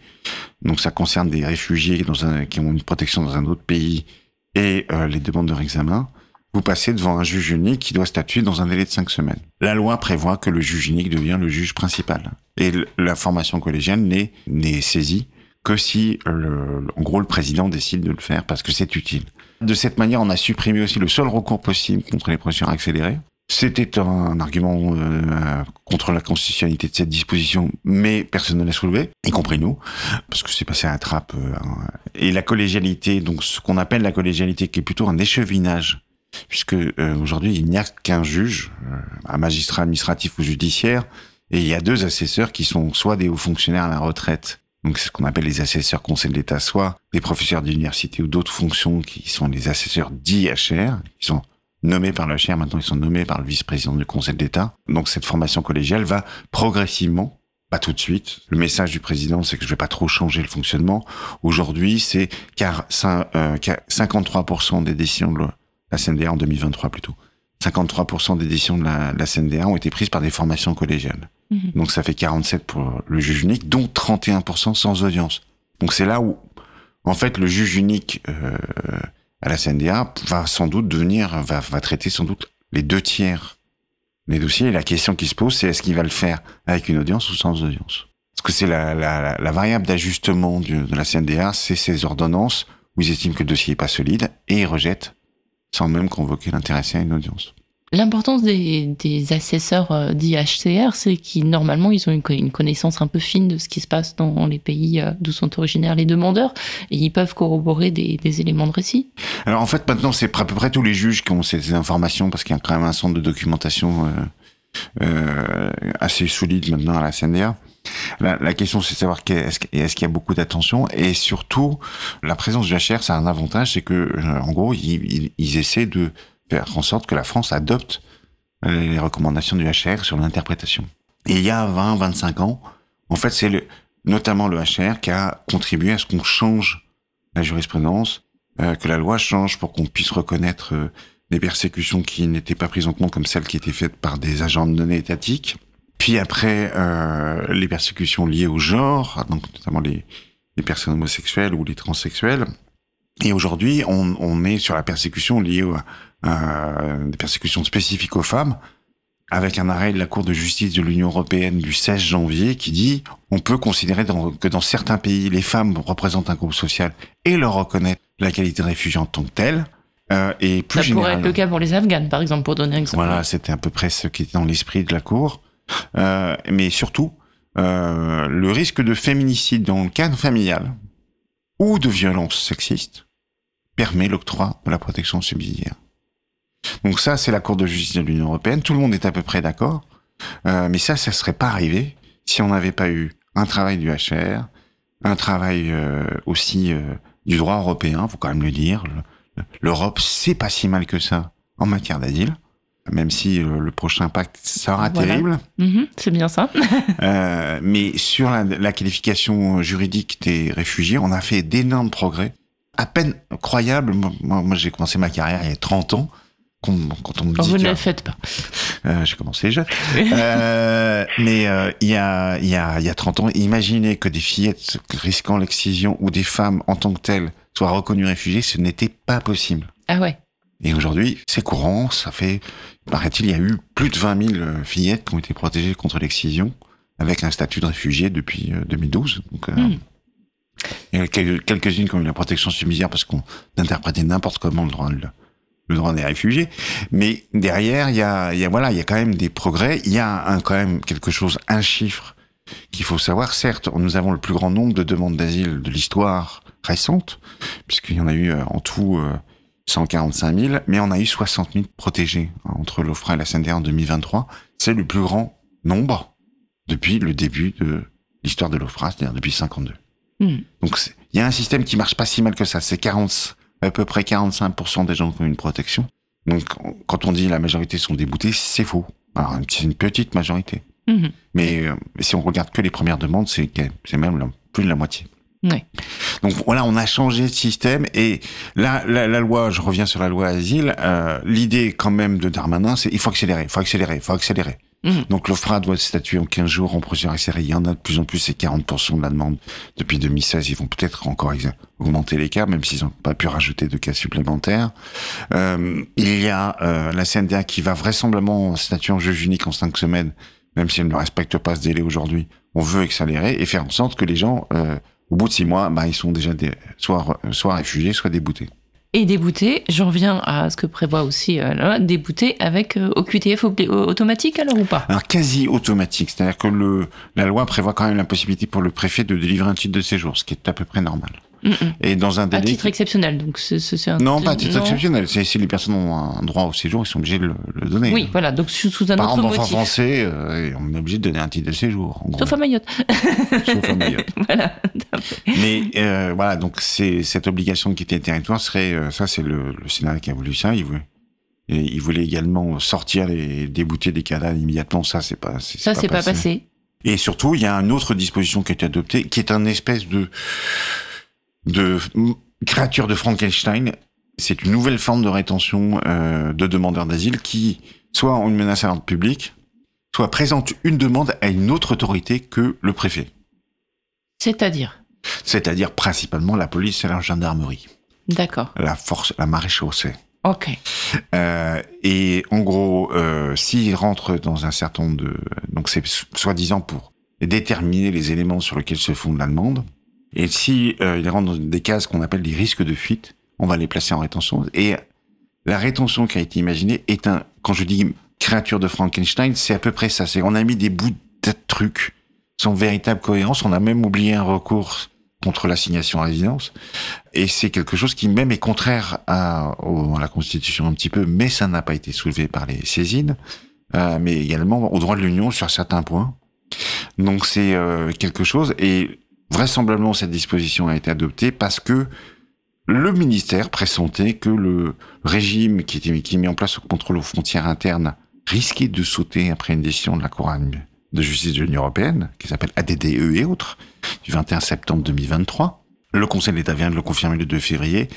donc ça concerne des réfugiés qui ont une protection dans un autre pays et euh, les demandes de réexamen, vous passez devant un juge unique qui doit statuer dans un délai de cinq semaines. La loi prévoit que le juge unique devient le juge principal. Et la formation collégiale n'est saisie que si, le, en gros, le président décide de le faire parce que c'est utile. De cette manière, on a supprimé aussi le seul recours possible contre les procédures accélérées. C'était un argument euh, contre la constitutionnalité de cette disposition, mais personne ne l'a soulevé, y compris nous, parce que c'est passé à la trappe. euh, et la collégialité, donc ce qu'on appelle la collégialité, qui est plutôt un échevinage, puisque euh, aujourd'hui il n'y a qu'un juge, euh, un magistrat administratif ou judiciaire, et il y a deux assesseurs qui sont soit des hauts fonctionnaires à la retraite, donc c'est ce qu'on appelle les assesseurs conseil de l'État, soit des professeurs d'université ou d'autres fonctions qui sont les assesseurs d'IHR, qui sont nommés par le HR, maintenant ils sont nommés par le vice-président du conseil d'État. Donc cette formation collégiale va progressivement, pas tout de suite. Le message du président, c'est que je vais pas trop changer le fonctionnement. Aujourd'hui, c'est car cin- euh, car 53% des décisions de la CNDA en 2023 plutôt. 53% des décisions de la, de la CNDA ont été prises par des formations collégiales. Mhm. Donc ça fait 47 pour le juge unique, dont 31% sans audience. Donc c'est là où, en fait, le juge unique euh, à la CNDA va sans doute devenir, va, va traiter sans doute les deux tiers des dossiers. Et la question qui se pose, c'est est-ce qu'il va le faire avec une audience ou sans audience? Parce que c'est la, la, la, la variable d'ajustement de la CNDA, c'est ces ordonnances où ils estiment que le dossier est pas solide et ils rejettent sans même convoquer l'intéressé à une audience. L'importance des, des assesseurs euh, d'IHCR, c'est qu'ils, normalement, ils ont une, co- une connaissance un peu fine de ce qui se passe dans les pays euh, d'où sont originaires les demandeurs, et ils peuvent corroborer des, des éléments de récit. Alors en fait, maintenant, c'est à peu près tous les juges qui ont ces informations parce qu'il y a quand même un centre de documentation euh, euh, assez solide maintenant à la CNDA. La, question, c'est de savoir est-ce qu'il y a beaucoup d'attention? Et surtout, la présence du HR, ça a un avantage, c'est que euh, en gros, ils, essaient de faire en sorte que la France adopte euh, les recommandations du HR sur l'interprétation. Il y a 20, 25 ans, en fait, c'est notamment le HR qui a contribué à ce qu'on change la jurisprudence, euh, que la loi change pour qu'on puisse reconnaître des persécutions qui n'étaient pas prises en compte comme celles qui étaient faites par des agents de données étatiques. Puis après, euh, les persécutions liées au genre, donc notamment les, les personnes homosexuelles ou les transsexuels. Et aujourd'hui, on, on est sur la persécution liée au- à des persécutions spécifiques aux femmes, avec un arrêt de la Cour de justice de l'Union européenne du 16 janvier qui dit on peut considérer dans- que dans certains pays, les femmes représentent un groupe social et leur reconnaître la qualité de réfugié en tant que telle. Euh, et plus Ça pourrait être le cas pour les Afghanes, par exemple, pour donner un exemple. voilà, c'était à peu près ce qui était dans l'esprit de la Cour. Euh, mais surtout, euh, le risque de féminicide dans le cadre familial ou de violence sexiste permet l'octroi de la protection subsidiaire. Donc ça, c'est la Cour de justice de l'Union européenne. Tout le monde est à peu près d'accord. Euh, mais ça, ça serait pas arrivé si on n'avait pas eu un travail du HR, un travail aussi du droit européen, faut quand même le dire. Le- L'Europe, c'est pas si mal que ça en matière d'asile, même si euh, le prochain pacte sera Voilà. terrible. Mhm, c'est bien ça. <laughs> Euh, mais sur la, la qualification juridique des réfugiés, on a fait d'énormes progrès, à peine croyables. Moi, j'ai commencé ma carrière il y a 30 ans. Quand, quand on me dit vous ne le faites pas. euh, j'ai commencé jeune. <laughs> Euh, mais il y, a, il y, a, il y a 30 ans, imaginez que des fillettes risquant l'excision ou des femmes en tant que telles soient reconnues réfugiées, ce n'était pas possible. Ah ouais. Et aujourd'hui, c'est courant, ça fait, paraît-il, il y a eu plus de 20 000 euh, fillettes qui ont été protégées contre l'excision avec un statut de réfugié depuis euh, 2012. Donc, euh, Hmm. Il y a quelques- quelques-unes qui ont eu la protection subsidiaire parce qu'on interprétait n'importe comment le droit, le, le droit des réfugiés. Mais derrière, il y a, il y a, voilà, il y a quand même des progrès. Il y a un, quand même quelque chose, un chiffre qu'il faut savoir. Certes, nous avons le plus grand nombre de demandes d'asile de l'histoire récente, puisqu'il y en a eu euh, en tout euh, 145 000, mais on a eu 60 000 protégés hein, entre l'OFRA et la CNDR en 2023. C'est le plus grand nombre depuis le début de l'histoire de l'OFRA, c'est-à-dire depuis 52. Hmm. Donc il y a un système qui marche pas si mal que ça. C'est 40, à peu près 45% des gens qui ont une protection. Donc on- quand on dit la majorité sont déboutés, c'est faux. Alors c'est une petite majorité. Mhm. Mais euh, si on regarde que les premières demandes, c'est même la- plus de la moitié. Donc voilà, on a changé de système et là, la, la loi, je reviens sur la loi asile. euh, L'idée quand même de Darmanin, c'est il faut accélérer, il faut accélérer, il faut accélérer. Mhm. Donc l'OFRA doit statuer en 15 jours en procédure accélérée. Il y en a de plus en plus, c'est 40% de la demande. Depuis 2016, ils vont peut-être encore augmenter les cas, même s'ils n'ont pas pu rajouter de cas supplémentaires. Euh, il y a euh, la CNDA qui va vraisemblablement statuer en juge unique en 5 semaines, même si elle ne respecte pas ce délai aujourd'hui. On veut accélérer et faire en sorte que les gens, euh, au bout de 6 mois, bah, ils sont déjà des, soit, soit réfugiés, soit déboutés. Et débouté, j'en reviens à ce que prévoit aussi euh, la loi, débouté avec euh, OQTF automatique alors ou pas? Alors quasi automatique, c'est-à-dire que le, la loi prévoit quand même la possibilité pour le préfet de délivrer un titre de séjour, ce qui est à peu près normal. Et dans un À délai... titre exceptionnel, donc c'est un... Non, pas à titre non exceptionnel. C'est si les personnes ont un droit au séjour, ils sont obligés de le, le donner. Oui, voilà, donc sous, sous un Par autre motif. français, euh, on est obligé de donner un titre de séjour. En gros. Sauf à Mayotte. Sauf à Mayotte. <laughs> voilà. Mais euh, voilà, donc c'est cette obligation de quitter le territoire serait, euh, ça c'est le, le Sénat qui a voulu ça. Il voulait, et il voulait également sortir les débouter des cadavres immédiatement. Ça c'est pas, Ça, c'est pas passé. Et surtout, il y a une autre disposition qui a été adoptée, qui est un espèce de de créature de Frankenstein. C'est une nouvelle forme de rétention euh, de demandeurs d'asile qui soit ont une menace à l'ordre public, soit présente une demande à une autre autorité que le préfet, C'est-à-dire? C'est-à-dire principalement la police et la gendarmerie, D'accord. la force, la maréchaussée. Ok. Euh, et en gros, euh, s'il rentre dans un certain nombre de... Donc c'est so- soi-disant pour déterminer les éléments sur lesquels se fonde la demande. Et si euh, il rentre dans des cases qu'on appelle des risques de fuite, on va les placer en rétention. Et la rétention qui a été imaginée est un, quand je dis créature de Frankenstein, c'est à peu près ça. C'est on a mis des bouts de trucs sans véritable cohérence. On a même oublié un recours contre l'assignation à résidence. Et c'est quelque chose qui même est contraire à, la Constitution un petit peu, mais ça n'a pas été soulevé par les saisines, euh, mais également au droit de l'Union sur certains points. Donc c'est euh, quelque chose, et vraisemblablement cette disposition a été adoptée parce que le ministère pressentait que le régime qui était mis en place au contrôle aux frontières internes risquait de sauter après une décision de la Cour de justice de l'Union européenne, qui s'appelle ADDE et autres, du 21 septembre 2023. Le Conseil d'État vient de le confirmer le 2 février.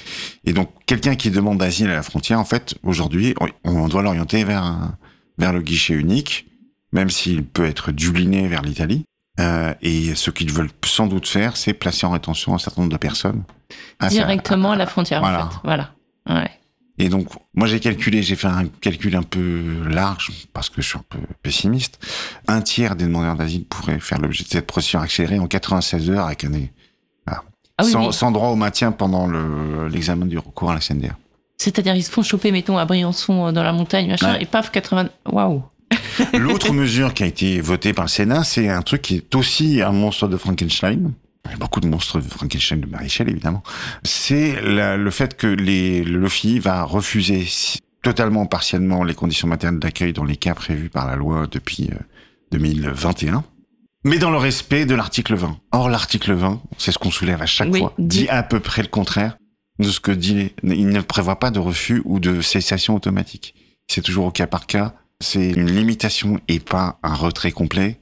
Et donc, quelqu'un qui demande d'asile à la frontière, en fait, aujourd'hui, on doit l'orienter vers le guichet unique, même s'il peut être dubliné vers l'Italie. Euh, et ce qu'ils veulent sans doute faire, c'est placer en rétention un certain nombre de personnes. Directement à, la frontière, voilà. en fait. Voilà. Ouais. Et donc, moi, j'ai calculé, j'ai fait un calcul un peu large, parce que je suis un peu pessimiste. Un tiers des demandeurs d'asile pourraient faire l'objet de cette procédure accélérée en 96 heures avec un, ah sans, droit au maintien pendant l'examen du recours à la CNDR. C'est-à-dire, ils se font choper, mettons, à Briançon, euh, dans la montagne, machin, et paf, 80... Waouh <laughs> L'autre mesure qui a été votée par le Sénat, c'est un truc qui est aussi un monstre de Frankenstein. Il y a beaucoup de monstres de Frankenstein de Maréchal, évidemment. C'est le fait que les, le LOFI va refuser totalement, partiellement, les conditions matérielles d'accueil dans les cas prévus par la loi depuis 2021. Euh, mais dans le respect de l'article 20. Or, l'article 20, c'est ce qu'on soulève à chaque fois, dit à peu près le contraire de ce que dit. Il ne prévoit pas de refus ou de cessation automatique. C'est toujours au cas par cas c'est une limitation et pas un retrait complet.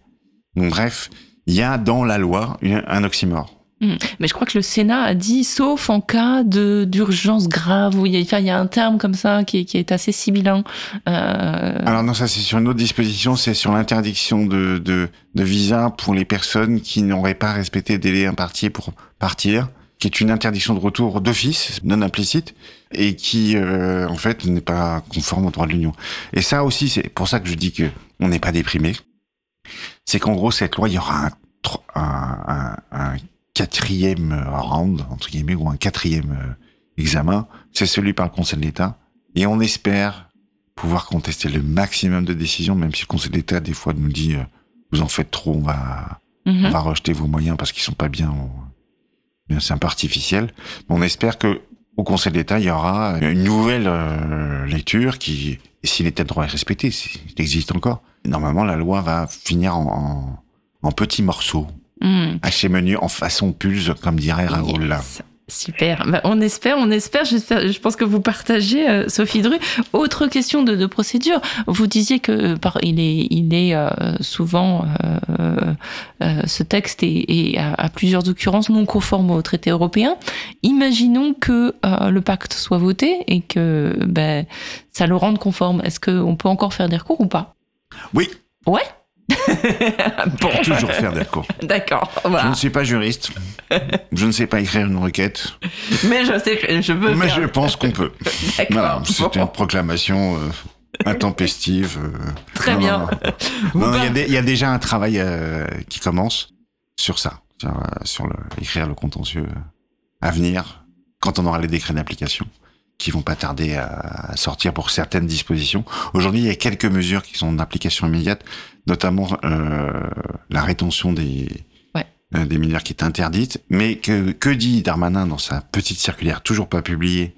Donc, bref, il y a dans la loi un oxymore. Hmm. Mais je crois que le Sénat a dit, sauf en cas de d'urgence grave, où il y, a, il y a un terme comme ça qui, qui est assez sibyllin. Euh... Alors non, ça c'est sur une autre disposition, c'est sur l'interdiction de, de, de, visa pour les personnes qui n'auraient pas respecté le délai imparti pour partir qui est une interdiction de retour d'office, non implicite, et qui, euh, en fait, n'est pas conforme au droit de l'Union. Et ça aussi, c'est pour ça que je dis que on n'est pas déprimé. C'est qu'en gros, cette loi, il y aura un, un, un, quatrième round, entre guillemets, ou un quatrième euh, examen. C'est celui par le Conseil d'État. Et on espère pouvoir contester le maximum de décisions, même si le Conseil d'État, des fois, nous dit, euh, vous en faites trop, on va, mhm. on va rejeter vos moyens parce qu'ils sont pas bien c'est un peu artificiel. On espère que au Conseil d'État, il y aura une nouvelle euh, lecture qui, si l'état de droit est respecté, s'il existe encore, normalement la loi va finir en, en, petits morceaux, mmh. chez menu en façon pulse, comme dirait Raoul. Yes. Super. Bah, on espère, on espère. Je pense que vous partagez, euh, Sophie Dru. Autre question de, procédure. Vous disiez que euh, par, il est, il est euh, souvent ce texte est, à, plusieurs occurrences non conforme au traité européen. Imaginons que le pacte soit voté et que ben, ça le rende conforme. Est-ce qu'on peut encore faire des recours ou pas? Oui. Ouais? <laughs> Pour toujours faire des recours. D'accord. Je ne suis pas juriste. Je ne sais pas écrire une requête. Mais je sais je peux. Mais je pense qu'on peut. Voilà, c'est une proclamation euh, intempestive. Euh. Très bien. <laughs> Il y, a déjà un travail euh, qui commence sur ça, sur, le, écrire le contentieux à venir quand on aura les décrets d'application qui vont pas tarder à sortir pour certaines dispositions. Aujourd'hui, il y a quelques mesures qui sont d'application immédiate, notamment euh, la rétention des euh, des mineurs qui est interdite. Mais que, que dit Darmanin dans sa petite circulaire, toujours pas publiée,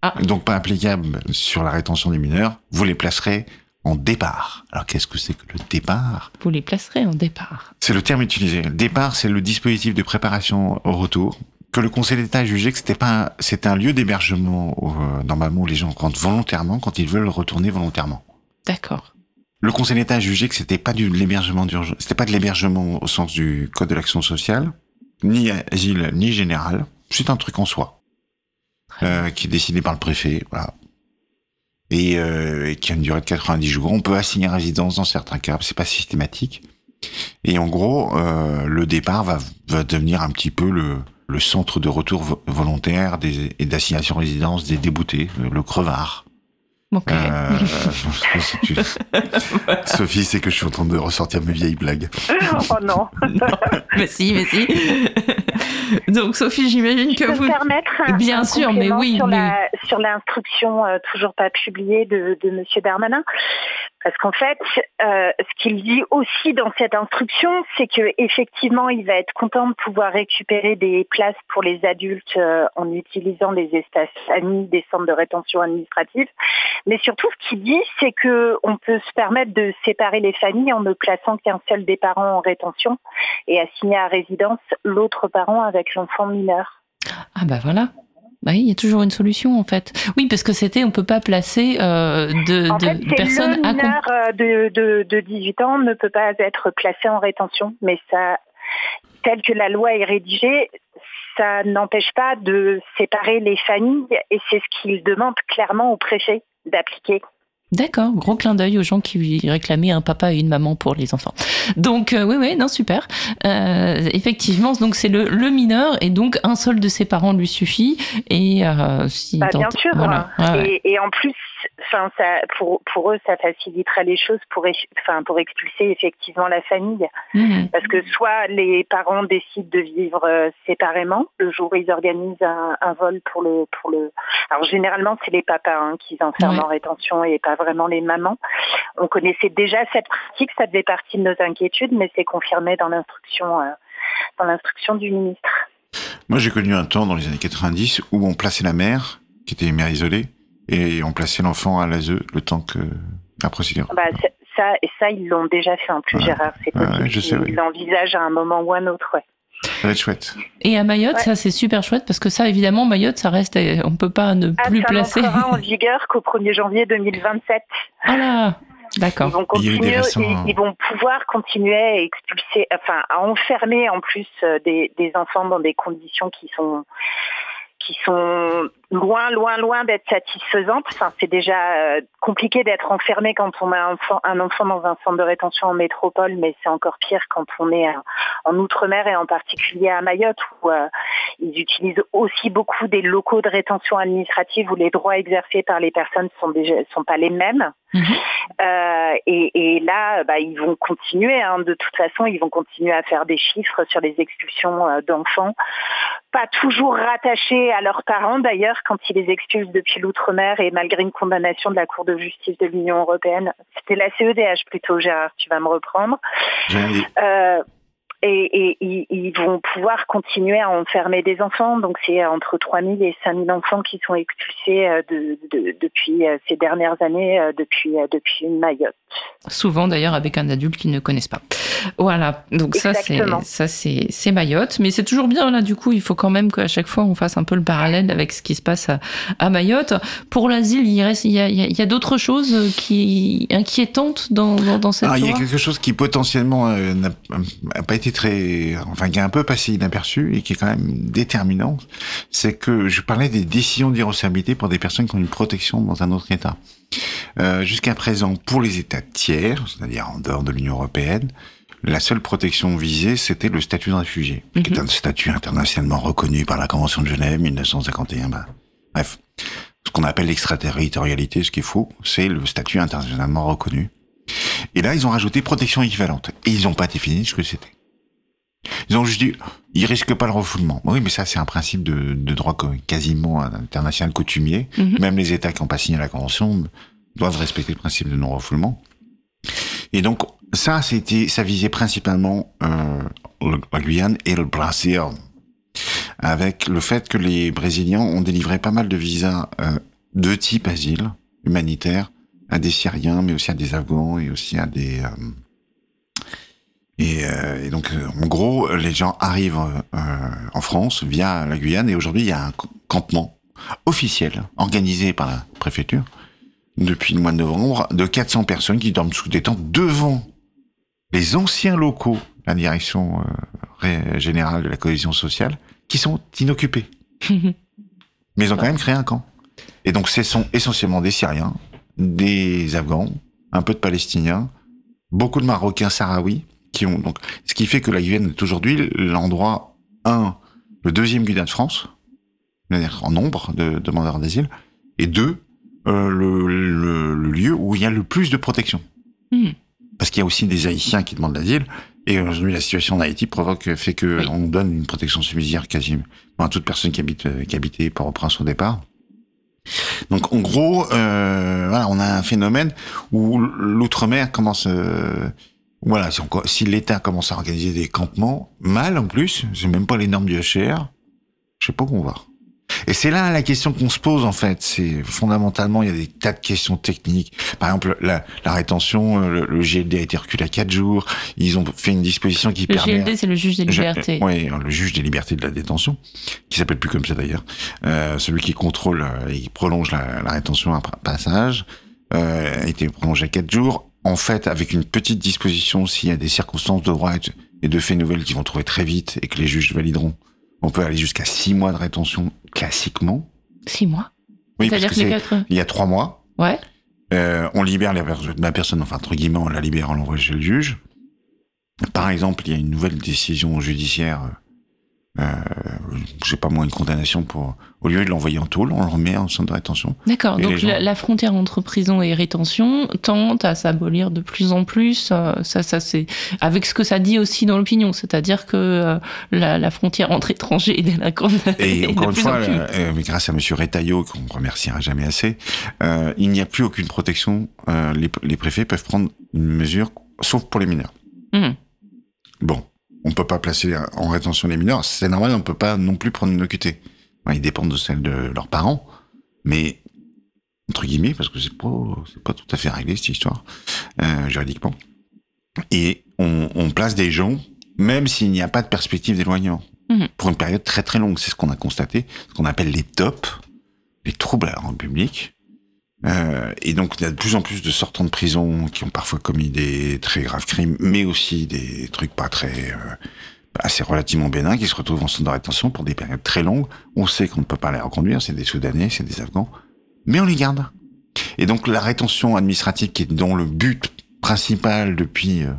ah. donc pas applicable sur la rétention des mineurs Vous les placerez en départ. Alors qu'est-ce que c'est que le départ? Vous les placerez en départ. C'est le terme utilisé. Le départ, c'est le dispositif de préparation au retour que le Conseil d'État a jugé que c'était pas, c'est un lieu d'hébergement euh, normalement où les gens rentrent volontairement quand ils veulent retourner volontairement. D'accord. Le Conseil d'État a jugé que c'était pas de l'hébergement d'urgence, c'était pas de l'hébergement au sens du Code de l'action sociale, ni asile, ni général. C'est un truc en soi, euh, qui est décidé par le préfet, voilà. Et, euh, et, qui a une durée de 90 jours. On peut assigner résidence dans certains cas, c'est pas systématique. Et en gros, le départ va, va devenir un petit peu le, le centre de retour volontaire des, et d'assignation résidence des déboutés, le crevard. Ok. Euh, tu- <laughs> Sophie, c'est que je suis en train de ressortir mes vieilles blagues. oh non. mais <laughs> si, mais si. <laughs> Donc, Sophie, j'imagine que Je peux vous. me permettre un, Bien un sûr, mais oui, sur mais- la sur l'instruction euh, toujours pas publiée de, de Monsieur Darmanin, parce qu'en fait, euh, ce qu'il dit aussi dans cette instruction, c'est que effectivement, il va être content de pouvoir récupérer des places pour les adultes euh, en utilisant les espaces familles, des centres de rétention administrative, mais surtout ce qu'il dit, c'est que on peut se permettre de séparer les familles en ne plaçant qu'un seul des parents en rétention et assigner à résidence l'autre parent avec l'enfant mineur. Ah, bah voilà. Bah oui, il y a toujours une solution en fait. Oui, parce que c'était, on peut pas placer euh, de, En de fait, personnes le à mineur euh, de, de, de 18 ans ne peut pas être placé en rétention, mais ça, tel que la loi est rédigée, ça n'empêche pas de séparer les familles et c'est ce qu'il demande clairement au préfet d'appliquer. D'accord, gros clin d'œil aux gens qui réclamaient un papa et une maman pour les enfants. Donc euh, oui, oui, non, super. Euh, effectivement, donc c'est le, le mineur et donc un seul de ses parents lui suffit. Et euh, si Bah, bien sûr. voilà. Ouais, ouais. Et, et en plus, enfin, ça, pour, pour eux, ça faciliterait les choses pour, ex- enfin, pour expulser effectivement la famille. Mhm. Parce que soit les parents décident de vivre euh, séparément, le jour où ils organisent un, un vol pour le pour le. Alors généralement c'est les papas hein, qui enferment Ouais. en rétention et pas vraiment les mamans. On connaissait déjà cette pratique, ça faisait partie de nos inquiétudes, mais c'est confirmé dans l'instruction euh, dans l'instruction du ministre. Moi, j'ai connu un temps dans les années 90 où on plaçait la mère, qui était mère isolée, et on plaçait l'enfant à l'ASE le temps que la procédure. Bah, ça et ça ils l'ont déjà fait en plus Ouais. Gérard, c'est possible. ouais, je sais, ils oui. l'envisagent à un moment ou à un autre. Ouais. Ça va être chouette. Et à Mayotte, Ouais. ça c'est super chouette parce que ça, évidemment, Mayotte, ça reste, euh, on peut pas ne Ah, plus ça placer. n'entrera en <laughs> vigueur qu'au 1er janvier 2027. Voilà, Ils d'accord. vont continuer, récents- ils vont pouvoir continuer à expulser, enfin à enfermer en plus euh, des, des enfants dans des conditions qui sont qui sont loin, loin, loin d'être satisfaisantes. Enfin, c'est déjà euh, compliqué d'être enfermé quand on a un enfant, un enfant dans un centre de rétention en métropole, mais c'est encore pire quand on est euh, en outre-mer et en particulier à Mayotte où euh, ils utilisent aussi beaucoup des locaux de rétention administrative où les droits exercés par les personnes sont déjà sont pas les mêmes. Mhm. Euh, et, et là, bah, ils vont continuer. hein. de toute façon, ils vont continuer à faire des chiffres sur les expulsions euh, d'enfants, pas toujours rattachés à leurs parents d'ailleurs quand ils les expulsent depuis l'outre-mer et malgré une condamnation de la Cour de justice de l'Union européenne. C'était la CEDH plutôt, Gérard. Tu vas me reprendre. Euh, et, et ils, vont pouvoir continuer à enfermer des enfants. Donc c'est entre 3000 et 5000 enfants qui sont expulsés euh, de, de- depuis euh, ces dernières années, depuis, depuis Mayotte. Souvent d'ailleurs avec un adulte qu'ils ne connaissent pas. Voilà, donc ça c'est ça c'est c'est Mayotte, mais c'est toujours bien là. Du coup, il faut quand même qu'à chaque fois on fasse un peu le parallèle avec ce qui se passe à, à Mayotte. Pour l'asile, il reste, il y a, il y d'autres choses qui inquiétantes dans dans, dans cette Alors, il y a quelque chose qui potentiellement euh, n'a n'a pas été très, enfin, qui est un peu passé inaperçu et qui est quand même déterminant, c'est que je parlais des décisions d'irrecevabilité pour des personnes qui ont une protection dans un autre État. Euh, Jusqu'à présent, pour les États tiers, c'est-à-dire en dehors de l'Union européenne, la seule protection visée, c'était le statut de réfugié, qui est Mhm. un statut internationalement reconnu par la Convention de Genève 1951. Bah, bref, ce qu'on appelle l'extraterritorialité, ce qui est faux, c'est le statut internationalement reconnu. Et là, ils ont rajouté protection équivalente. Et ils n'ont pas défini ce que c'était. Ils ont juste dit, ils risquent pas le refoulement. Oui, mais ça, c'est un principe de, de droit quasiment international coutumier. Mhm. Même les États qui n'ont pas signé la Convention doivent respecter le principe de non-refoulement. Et donc, ça, c'était, ça visait principalement euh, la Guyane et le Brésil. Avec le fait que les Brésiliens ont délivré pas mal de visas euh, de type asile humanitaire à des Syriens, mais aussi à des Afghans et aussi à des... euh, et, euh, et donc, euh, en gros, les gens arrivent euh, en France via la Guyane et aujourd'hui, il y a un campement officiel organisé par la préfecture depuis le mois de novembre de 400 personnes qui dorment sous des tentes devant les anciens locaux, la direction euh, générale de la cohésion sociale, qui sont inoccupés. <laughs> Mais ils ont quand même créé un camp. Et donc, ce sont essentiellement des Syriens, des Afghans, un peu de Palestiniens, beaucoup de Marocains sahraouis, qui ont donc, ce qui fait que la Guyane est aujourd'hui l'endroit, un, le deuxième Guyane de France, c'est-à-dire en nombre de demandeurs d'asile, et deux, euh, le, y a le plus de protection. Hmm. Parce qu'il y a aussi des Haïtiens qui demandent l'asile. Et aujourd'hui, la situation en Haïti provoque, fait que Oui. on donne une protection subsidiaire quasiment à toute personne qui habite, qui habitait Port-au-Prince au départ. Donc, en gros, euh, voilà, on a un phénomène où l'outre-mer commence, euh, voilà, si, si l'État commence à organiser des campements, mal en plus, c'est même pas les normes du HCR, je sais pas où on va. Et c'est là la question qu'on se pose en fait. C'est fondamentalement il y a des tas de questions techniques. Par exemple, la, la rétention, euh, le, le GLD a été reculé à quatre jours. Ils ont fait une disposition qui Le permet. GLD, c'est le juge des libertés. Oui, le juge des libertés de la détention, qui s'appelle plus comme ça d'ailleurs, euh, celui qui contrôle euh, et qui prolonge la, la rétention après passage, euh, a été prolongé à quatre jours. En fait, avec une petite disposition, s'il y a des circonstances de droit et de- faits nouvelles qui vont trouver très vite et que les juges valideront, on peut aller jusqu'à six mois de rétention classiquement. Six mois. Oui, parce C'est-à-dire que que quatre. il y a trois mois. Ouais. Euh, on libère la, pers- la personne, enfin entre guillemets, on la libère, on l'envoie chez le juge. Par exemple, il y a une nouvelle décision judiciaire, euh, je sais pas moi, une condamnation pour, au lieu de l'envoyer en tôle, on le remet en centre de rétention. D'accord. Et Donc gens- la, la frontière entre prison et rétention tente à s'abolir de plus en plus. euh, ça, ça c'est avec ce que ça dit aussi dans l'opinion, c'est-à-dire que euh, la, la frontière entre étrangers et délinquants <laughs> Et est encore une fois, en euh, euh, grâce à Monsieur Retailleau, qu'on remerciera jamais assez, il n'y a plus aucune protection. Les, les préfets peuvent prendre une mesure, sauf pour les mineurs. Mhm. Bon, on peut pas placer en rétention les mineurs, c'est normal, on peut pas non plus prendre une OQT. Ils dépendent de celle de leurs parents, mais entre guillemets, parce que c'est pas, c'est pas tout à fait réglé cette histoire euh, juridiquement. Et on, on place des gens, même s'il n'y a pas de perspective d'éloignement, Mhm. pour une période très très longue. C'est ce qu'on a constaté, ce qu'on appelle les TOP, les troubles à l'ordre public. Euh, et donc, il y a de plus en plus de sortants de prison qui ont parfois commis des très graves crimes, mais aussi des trucs pas très, euh, assez relativement bénins, qui se retrouvent en centre de rétention pour des périodes très longues. On sait qu'on ne peut pas les reconduire, c'est des Soudanais, c'est des Afghans, mais on les garde. Et donc, la rétention administrative, qui est dont le but principal depuis euh,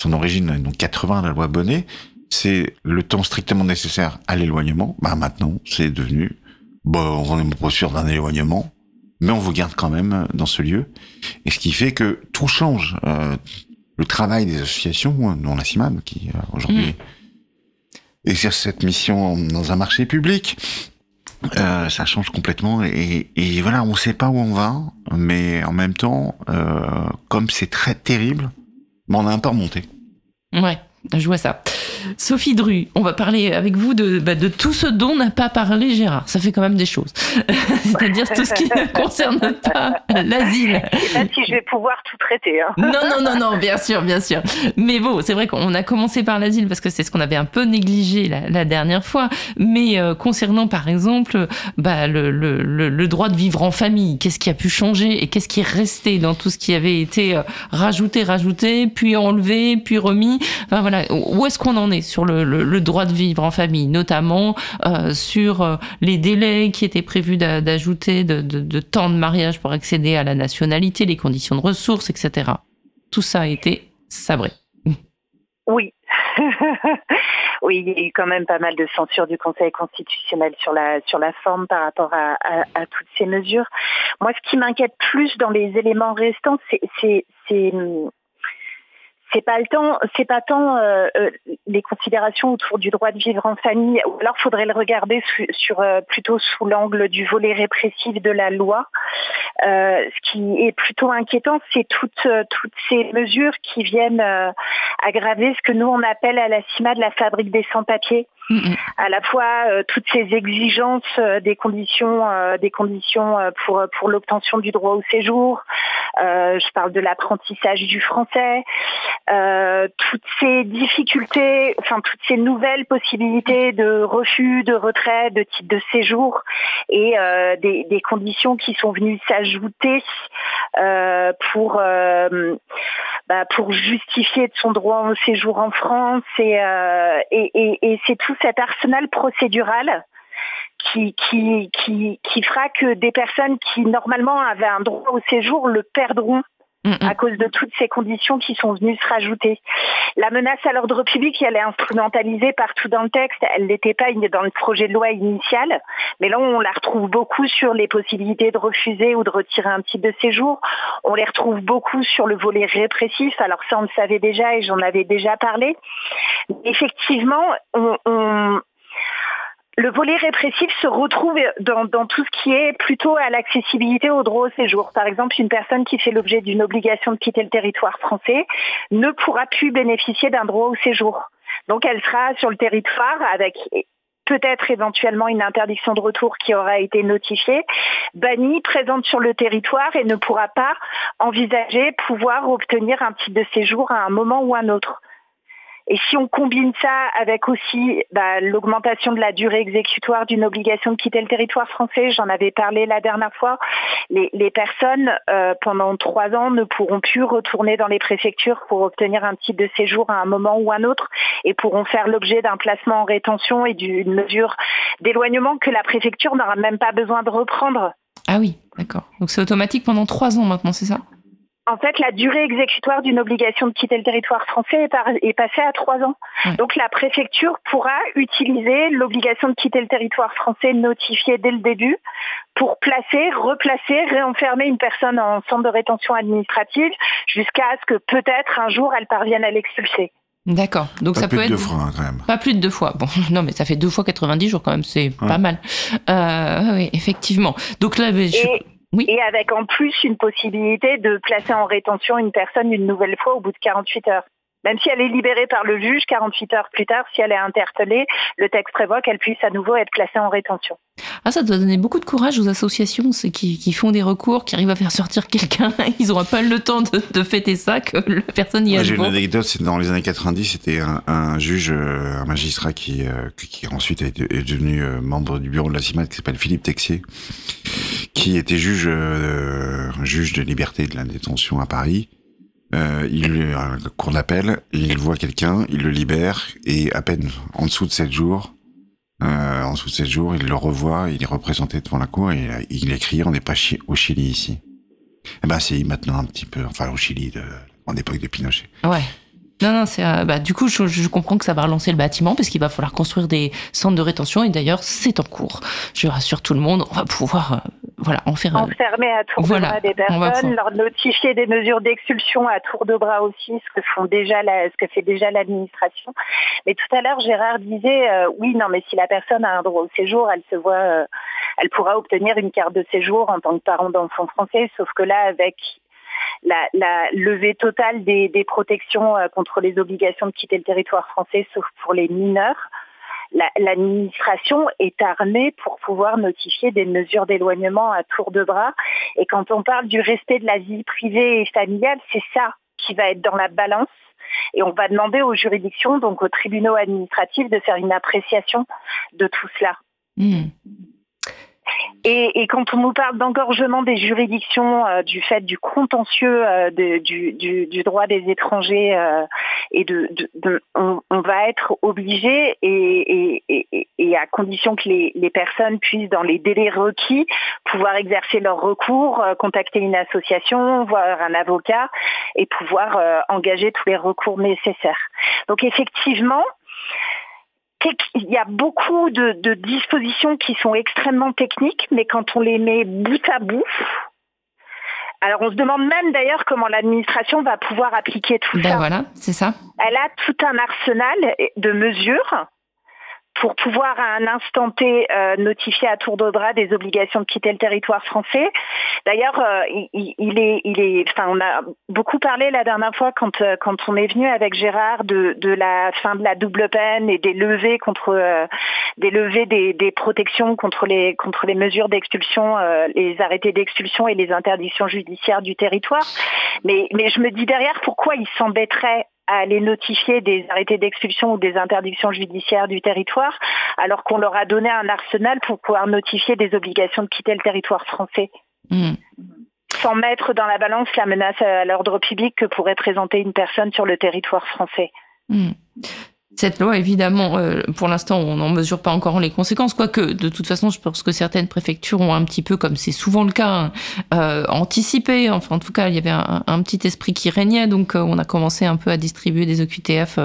son origine, donc 80, la loi Bonnet, c'est le temps strictement nécessaire à l'éloignement. Bah maintenant, c'est devenu, bon, on n'est pas sûr d'un éloignement, mais on vous garde quand même dans ce lieu. Et ce qui fait que tout change. Euh, le travail des associations, dont la CIMAD, qui euh, aujourd'hui exerce cette mission dans un marché public, euh, ça change complètement. Et, et voilà, on ne sait pas où on va, mais en même temps, euh, comme c'est très terrible, on a un peu remonté. Ouais, je vois ça. Sophie Dru, on va parler avec vous de, bah, de tout ce dont n'a pas parlé Gérard. Ça fait quand même des choses. <laughs> C'est-à-dire tout ce qui ne concerne pas l'asile. Je sais pas si je vais pouvoir tout traiter. Hein. Non, non, non, non, bien sûr, bien sûr. Mais bon, c'est vrai qu'on a commencé par l'asile parce que c'est ce qu'on avait un peu négligé la, la dernière fois. Mais euh, concernant, par exemple, bah, le, le, le, le droit de vivre en famille, qu'est-ce qui a pu changer et qu'est-ce qui est resté dans tout ce qui avait été euh, rajouté, rajouté, puis enlevé, puis remis? Enfin voilà, où est-ce qu'on en est sur le, droit de vivre en famille, notamment euh, sur euh, les délais qui étaient prévus d'a- d'ajouter de, temps de mariage pour accéder à la nationalité, les conditions de ressources, etc. Tout ça a été sabré. Oui. <laughs> oui, il y a eu quand même pas mal de censure du Conseil constitutionnel sur la sur la forme par rapport à toutes ces mesures. Moi, ce qui m'inquiète plus dans les éléments restants, c'est c'est pas le temps, pas tant euh, euh, les considérations autour du droit de vivre en famille. Ou alors, faudrait le regarder euh, plutôt sous l'angle du volet répressif de la loi. Ce qui est plutôt inquiétant, c'est toutes toutes ces mesures qui viennent aggraver ce que nous on appelle à la CIMA de la fabrique des sans-papiers Mhm. à la fois euh, toutes ces exigences euh, des conditions euh, des conditions pour pour l'obtention du droit au séjour je parle de l'apprentissage du français toutes ces difficultés enfin toutes ces nouvelles possibilités de refus de retrait de titre de séjour et des, conditions qui sont venues s'ajouter pour bah, pour justifier de son droit au séjour en France et, et c'est tout cet arsenal procédural qui, qui, qui, qui fera que des personnes qui normalement avaient un droit au séjour le perdront mm, mm. à cause de toutes ces conditions qui sont venues se rajouter. La menace à l'ordre public, elle est instrumentalisée partout dans le texte. Elle n'était pas dans le projet de loi initial, mais là on la retrouve beaucoup sur les possibilités de refuser ou de retirer un type de séjour. On les retrouve beaucoup sur le volet répressif. Alors ça on le savait déjà et j'en avais déjà parlé. Effectivement, on le volet répressif se retrouve dans, tout ce qui est plutôt à l'accessibilité au droit au séjour. Par exemple, une personne qui fait l'objet d'une obligation de quitter le territoire français ne pourra plus bénéficier d'un droit au séjour. Donc elle sera sur le territoire avec peut-être éventuellement une interdiction de retour qui aura été notifiée, bannie, présente sur le territoire et ne pourra pas envisager pouvoir obtenir un titre de séjour à un moment ou un autre. Et si on combine ça avec aussi bah, l'augmentation de la durée exécutoire d'une obligation de quitter le territoire français, j'en avais parlé la dernière fois, les, personnes euh, pendant trois ans ne pourront plus retourner dans les préfectures pour obtenir un titre de séjour à un moment ou un autre et pourront faire l'objet d'un placement en rétention et d'une mesure d'éloignement que la préfecture n'aura même pas besoin de reprendre. Ah oui, d'accord. Donc c'est automatique pendant trois ans maintenant, c'est ça? En fait, la durée exécutoire d'une obligation de quitter le territoire français est, passée à trois ans. Donc la préfecture pourra utiliser l'obligation de quitter le territoire français notifiée dès le début pour placer, replacer, réenfermer une personne en centre de rétention administrative jusqu'à ce que peut-être un jour elle parvienne à l'expulser. D'accord. Donc pas ça plus peut de être deux fois hein, quand même. pas plus de deux fois. Bon, <laughs> non, mais ça fait deux fois 90 jours quand même, c'est pas mal. Euh, oui, effectivement. Donc là, je... Et avec en plus une possibilité de placer en rétention une personne une nouvelle fois au bout de 48 heures. Même si elle est libérée par le juge, 48 heures plus tard, si elle est interpellée, le texte prévoit qu'elle puisse à nouveau être placée en rétention. Ah, ça doit donner beaucoup de courage aux associations qui, qui font des recours, qui arrivent à faire sortir quelqu'un. <laughs> Ils n'auront pas le temps de, fêter ça, que la personne y a J'ai une anecdote, c'est dans les années 90, c'était un, juge, euh, un magistrat qui, euh, qui ensuite est, devenu euh, membre du bureau de la CIMAT, qui s'appelle Philippe Texier, qui était juge, juge de liberté de la détention à Paris euh, il un cours d'appel, il voit quelqu'un, il le libère et à peine en dessous de 7 jours, euh, en dessous de 7 jours, il le revoit, il est représenté devant la cour et il écrit on n'est pas au Chili ici. Eh ben c'est maintenant un petit peu, enfin au Chili en époque de Pinochet. Ouais. Non, non, c'est euh, bah, du coup, je, comprends que ça va relancer le bâtiment parce qu'il va falloir construire des centres de rétention et d'ailleurs, c'est en cours. Je rassure tout le monde, on va pouvoir, euh, voilà, en faire. Enfermer à tour de bras des personnes, leur notifier des mesures d'expulsion à tour de bras aussi, ce que font déjà ce que fait déjà l'administration. Mais tout à l'heure, Gérard disait, euh, oui, non, mais si la personne a un droit au séjour, elle se voit, elle pourra obtenir une carte de séjour en tant que parent d'enfant français, sauf que là, avec la, la levée totale des, des protections euh, contre les obligations de quitter le territoire français, sauf pour les mineurs. L'administration est armée pour pouvoir notifier des mesures d'éloignement à tour de bras. Et quand on parle du respect de la vie privée et familiale, c'est ça qui va être dans la balance. Et on va demander aux juridictions, donc aux tribunaux administratifs, de faire une appréciation de tout cela. Mmh. Et, quand on nous parle d'engorgement des juridictions euh, du fait du contentieux euh, du, droit des étrangers euh, on, va être obligé et, à condition que les, les, personnes puissent dans les délais requis pouvoir exercer leur recours, contacter une association, voir un avocat et pouvoir engager tous les recours nécessaires. Donc effectivement, il y a beaucoup de, dispositions qui sont extrêmement techniques, mais quand on les met bout à bout, alors on se demande même d'ailleurs comment l'administration va pouvoir appliquer tout ben ça. Voilà, c'est ça. Elle a tout un arsenal de mesures pour pouvoir à un instant T euh, notifier à tour de bras des obligations de quitter le territoire français. D'ailleurs, euh, il, est, il est, enfin, on a beaucoup parlé la dernière fois quand euh, quand on est venu avec Gérard de, de la fin de la double peine et des levées contre des levées des, des, protections contre les contre les mesures d'expulsion, les arrêtés d'expulsion et les interdictions judiciaires du territoire. Mais mais je me dis derrière pourquoi il s'embêterait à aller notifier des arrêtés d'expulsion ou des interdictions judiciaires du territoire, alors qu'on leur a donné un arsenal pour pouvoir notifier des obligations de quitter le territoire français. Hmm. Sans mettre dans la balance la menace à l'ordre public que pourrait présenter une personne sur le territoire français. Hmm. Cette loi, évidemment, euh, pour l'instant, on n'en mesure pas encore les conséquences, quoique, de toute façon, je pense que certaines préfectures ont un petit peu, comme c'est souvent le cas, hein, euh, anticipé. Enfin, en tout cas, il y avait un, petit esprit qui régnait, donc euh, on a commencé un peu à distribuer des OQTF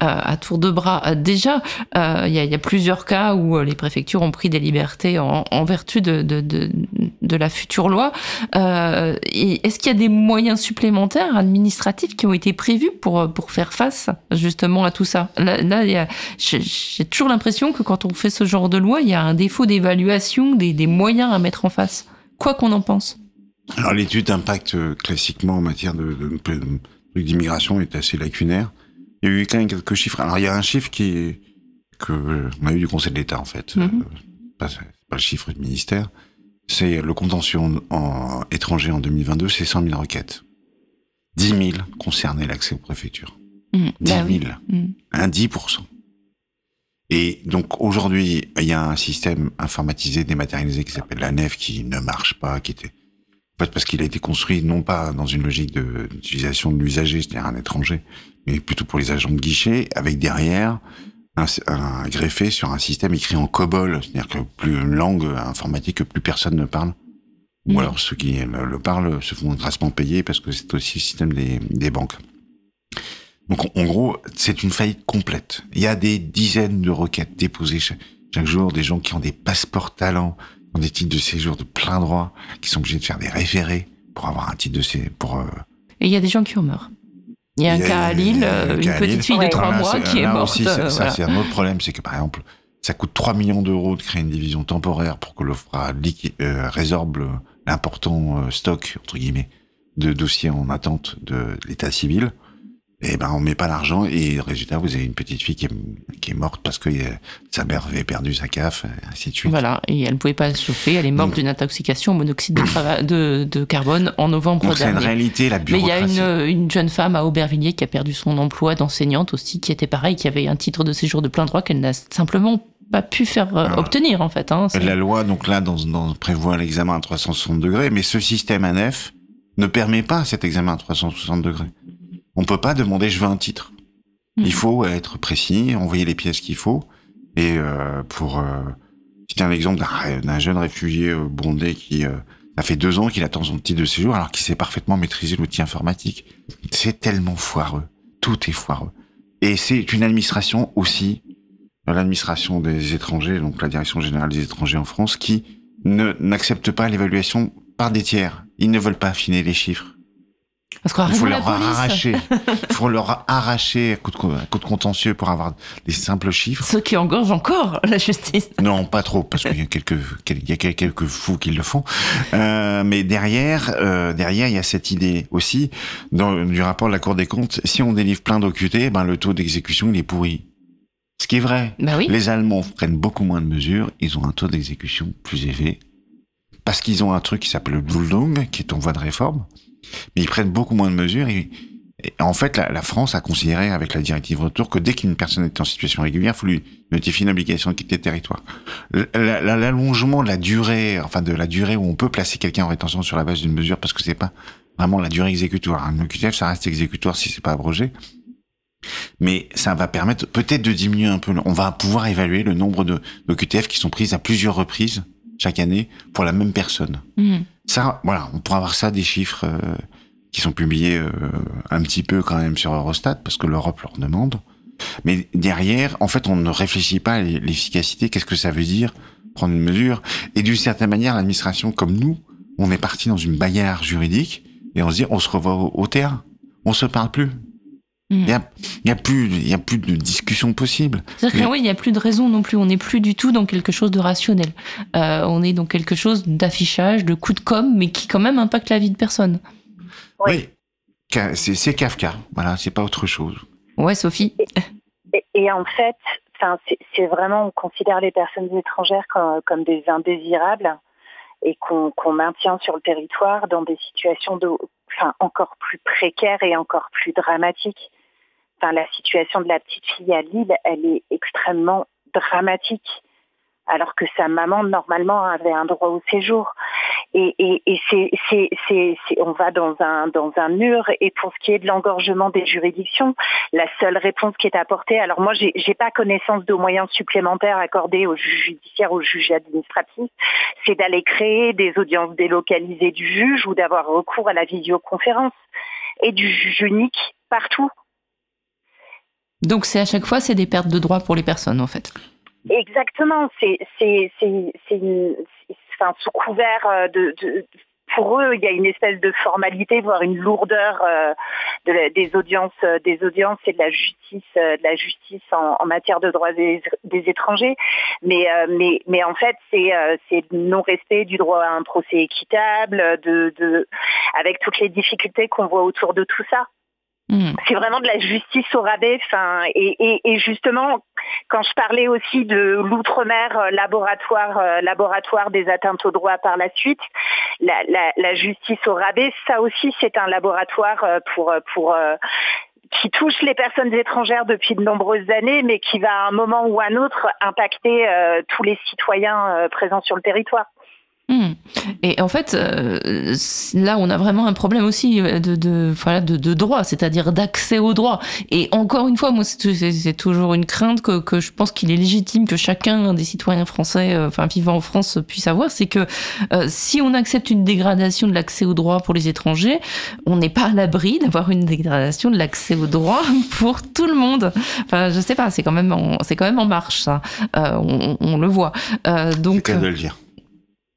à tour de bras. Déjà, il y, a, plusieurs cas où les préfectures ont pris des libertés en, vertu de, de, la future loi. Est-ce qu'il y a des moyens supplémentaires administratifs qui ont été prévus pour, pour faire face justement à tout ça? Là, j'ai toujours l'impression que quand on fait ce genre de loi, il y a un défaut d'évaluation des, moyens à mettre en face, quoi qu'on en pense. Alors l'étude d'impact euh, classiquement en matière de, d'immigration est assez lacunaire. Il y a eu quand même quelques chiffres. Alors il y a un chiffre qui que on a eu du Conseil de l'État en fait, mm-hmm. euh, pas, pas, le chiffre du ministère. C'est le contentieux en, étranger en 2022, c'est 100 000 requêtes. 10 000 concernaient l'accès aux préfectures. 10 000, mmh. un 10% Et donc aujourd'hui, il y a un système informatisé, dématérialisé qui s'appelle la nef qui ne marche pas, qui était en fait parce qu'il a été construit non pas dans une logique d'utilisation de, l'usager, c'est-à-dire un étranger, mais plutôt pour les agents de guichet, avec derrière un, greffé sur un système écrit en COBOL, c'est-à-dire que plus une langue informatique que plus personne ne parle. Ou mmh. alors ceux qui le, parlent se font grassement payer parce que c'est aussi le système des, des banques. Donc en gros, c'est une faillite complète. Il y a des dizaines de requêtes déposées chaque, jour, des gens qui ont des passeports talents, qui ont des titres de séjour de plein droit, qui sont obligés de faire des référés pour avoir un titre de séjour. Pour, euh, Et il y a des gens qui ont mort. Il y a un cas à Lille, une petite fille de trois mois qui est morte. Aussi, euh, ça, c'est un autre problème, c'est que par exemple, ça coûte 3 millions d'euros de créer une division temporaire pour que l'OFRA euh, résorbe l'important stock, entre guillemets, de dossiers en attente de l'état civil eh ben on met pas l'argent et résultat vous avez une petite fille qui est, qui est morte parce que euh, sa mère avait perdu sa CAF ainsi de suite. Voilà et elle ne pouvait pas se chauffer, elle est morte d'une intoxication au monoxyde de, de, carbone en novembre donc dernier. C'est une réalité la bureaucratie. Mais il y a une, une jeune femme à Aubervilliers qui a perdu son emploi d'enseignante aussi qui était pareil, qui avait un titre de séjour de plein droit qu'elle n'a simplement pas pu faire euh, obtenir en fait. Hein, la loi donc là dans, dans prévoit l'examen à 360 degrés, mais ce système ANEF ne permet pas cet examen à 360 degrés. On peut pas demander je veux un titre. Il hmm. faut être précis, envoyer les pièces qu'il faut. Et euh, pour euh, citer un exemple d'un jeune réfugié euh, bondé qui euh, a fait deux ans qu'il attend son titre de séjour alors qu'il sait parfaitement maîtriser l'outil informatique. C'est tellement foireux. Tout est foireux. Et c'est une administration aussi, l'administration des étrangers, donc la direction générale des étrangers en France, qui ne n'accepte pas l'évaluation par des tiers. Ils ne veulent pas affiner les chiffres. Parce <laughs> il faut leur arracher, il faut leur arracher à coup, de, coup de contentieux pour avoir des simples chiffres. Ce qui engorge encore <laughs> la justice. Non, pas trop, parce qu'il y a quelques, il y a quelques fous qui le font. Euh, mais derrière, euh, derrière, il y a cette idée aussi dans, du rapport de la Cour des comptes. Si on délivre plein d'OQT, ben le taux d'exécution il est pourri. Ce qui est vrai. Bah oui. Les Allemands prennent beaucoup moins de mesures, ils ont un taux d'exécution plus élevé parce qu'ils ont un truc qui s'appelle le Duldung, qui est en voie de réforme mais ils prennent beaucoup moins de mesures. Et, en fait, la, France a considéré avec la directive retour que dès qu'une personne est en situation régulière, il faut lui notifier une obligation de quitter le territoire. L'allongement de la durée, enfin de la durée où on peut placer quelqu'un en rétention sur la base d'une mesure, parce que c'est pas vraiment la durée exécutoire. Un OQTF, ça reste exécutoire si c'est pas abrogé. Mais ça va permettre peut-être de diminuer un peu. On va pouvoir évaluer le nombre de d'OQTF qui sont prises à plusieurs reprises chaque année pour la même personne. Mmh. Ça, voilà, on pourra avoir ça des chiffres euh, qui sont publiés euh, un petit peu quand même sur Eurostat parce que l'Europe leur demande. Mais derrière, en fait, on ne réfléchit pas à l'efficacité. Qu'est-ce que ça veut dire prendre une mesure? Et d'une certaine manière, l'administration, comme nous, on est parti dans une bagarre juridique et on se dit, on se revoit au, au terrain. On se parle plus. Il n'y a, y a, plus, y a plus de discussion possible. C'est-à-dire oui, il n'y a plus de raison non plus. On n'est plus du tout dans quelque chose de rationnel. Euh, on est dans quelque chose d'affichage, de coup de com, mais qui quand même impacte la vie de personne. Oui, c'est Kafka. Voilà, c'est pas autre chose. Ouais, Sophie. Et, en fait, c'est vraiment, on considère les personnes étrangères comme, des indésirables et qu'on maintient sur le territoire dans des situations de, enfin, encore plus précaires et encore plus dramatiques enfin, la situation de la petite fille à Lille, elle est extrêmement dramatique. alors que sa maman normalement avait un droit au séjour. Et, et, et c'est, c'est, c'est, on va dans un dans un mur. Et pour ce qui est de l'engorgement des juridictions, la seule réponse qui est apportée. Alors moi, j'ai, j'ai pas connaissance de moyens supplémentaires accordés aux juges judiciaires, aux juges administratifs. C'est d'aller créer des audiences délocalisées du juge ou d'avoir recours à la visioconférence et du juge unique partout. Donc c'est à chaque fois c'est des pertes de droits pour les personnes en fait. Exactement, c'est sous couvert euh, de, pour eux, il y a une espèce de formalité, voire une lourdeur euh, de des audiences, euh, des audiences et de la justice, euh, de la justice en, matière de droits des, étrangers. Mais, euh, mais, mais en fait, c'est c'est non respect du droit à un procès équitable, de, de avec toutes les difficultés qu'on voit autour de tout ça. Mmh. C'est vraiment de la justice au rabais. Et, justement, quand je parlais aussi de l'outre-mer euh, laboratoire, euh, laboratoire des atteintes aux droits par la suite, la, justice au rabais, ça aussi, c'est un laboratoire euh, pour pour qui touche les personnes étrangères depuis de nombreuses années, mais qui va à un moment ou à un autre impacter tous les citoyens présents sur le territoire. Mmh. Et en fait, euh, là, on a vraiment un problème aussi de, de, voilà, de, de droit, c'est-à-dire d'accès au droit. Et encore une fois, moi, c'est toujours une crainte que, que je pense qu'il est légitime que chacun des citoyens français, euh, enfin vivant en France, puisse avoir, c'est que euh, si on accepte une dégradation de l'accès au droit pour les étrangers, on n'est pas à l'abri d'avoir une dégradation de l'accès au droit <laughs> pour tout le monde. Enfin, je sais pas, c'est quand même, c'est quand même en marche ça. Euh, on, on, le voit. donc. C'est le dire.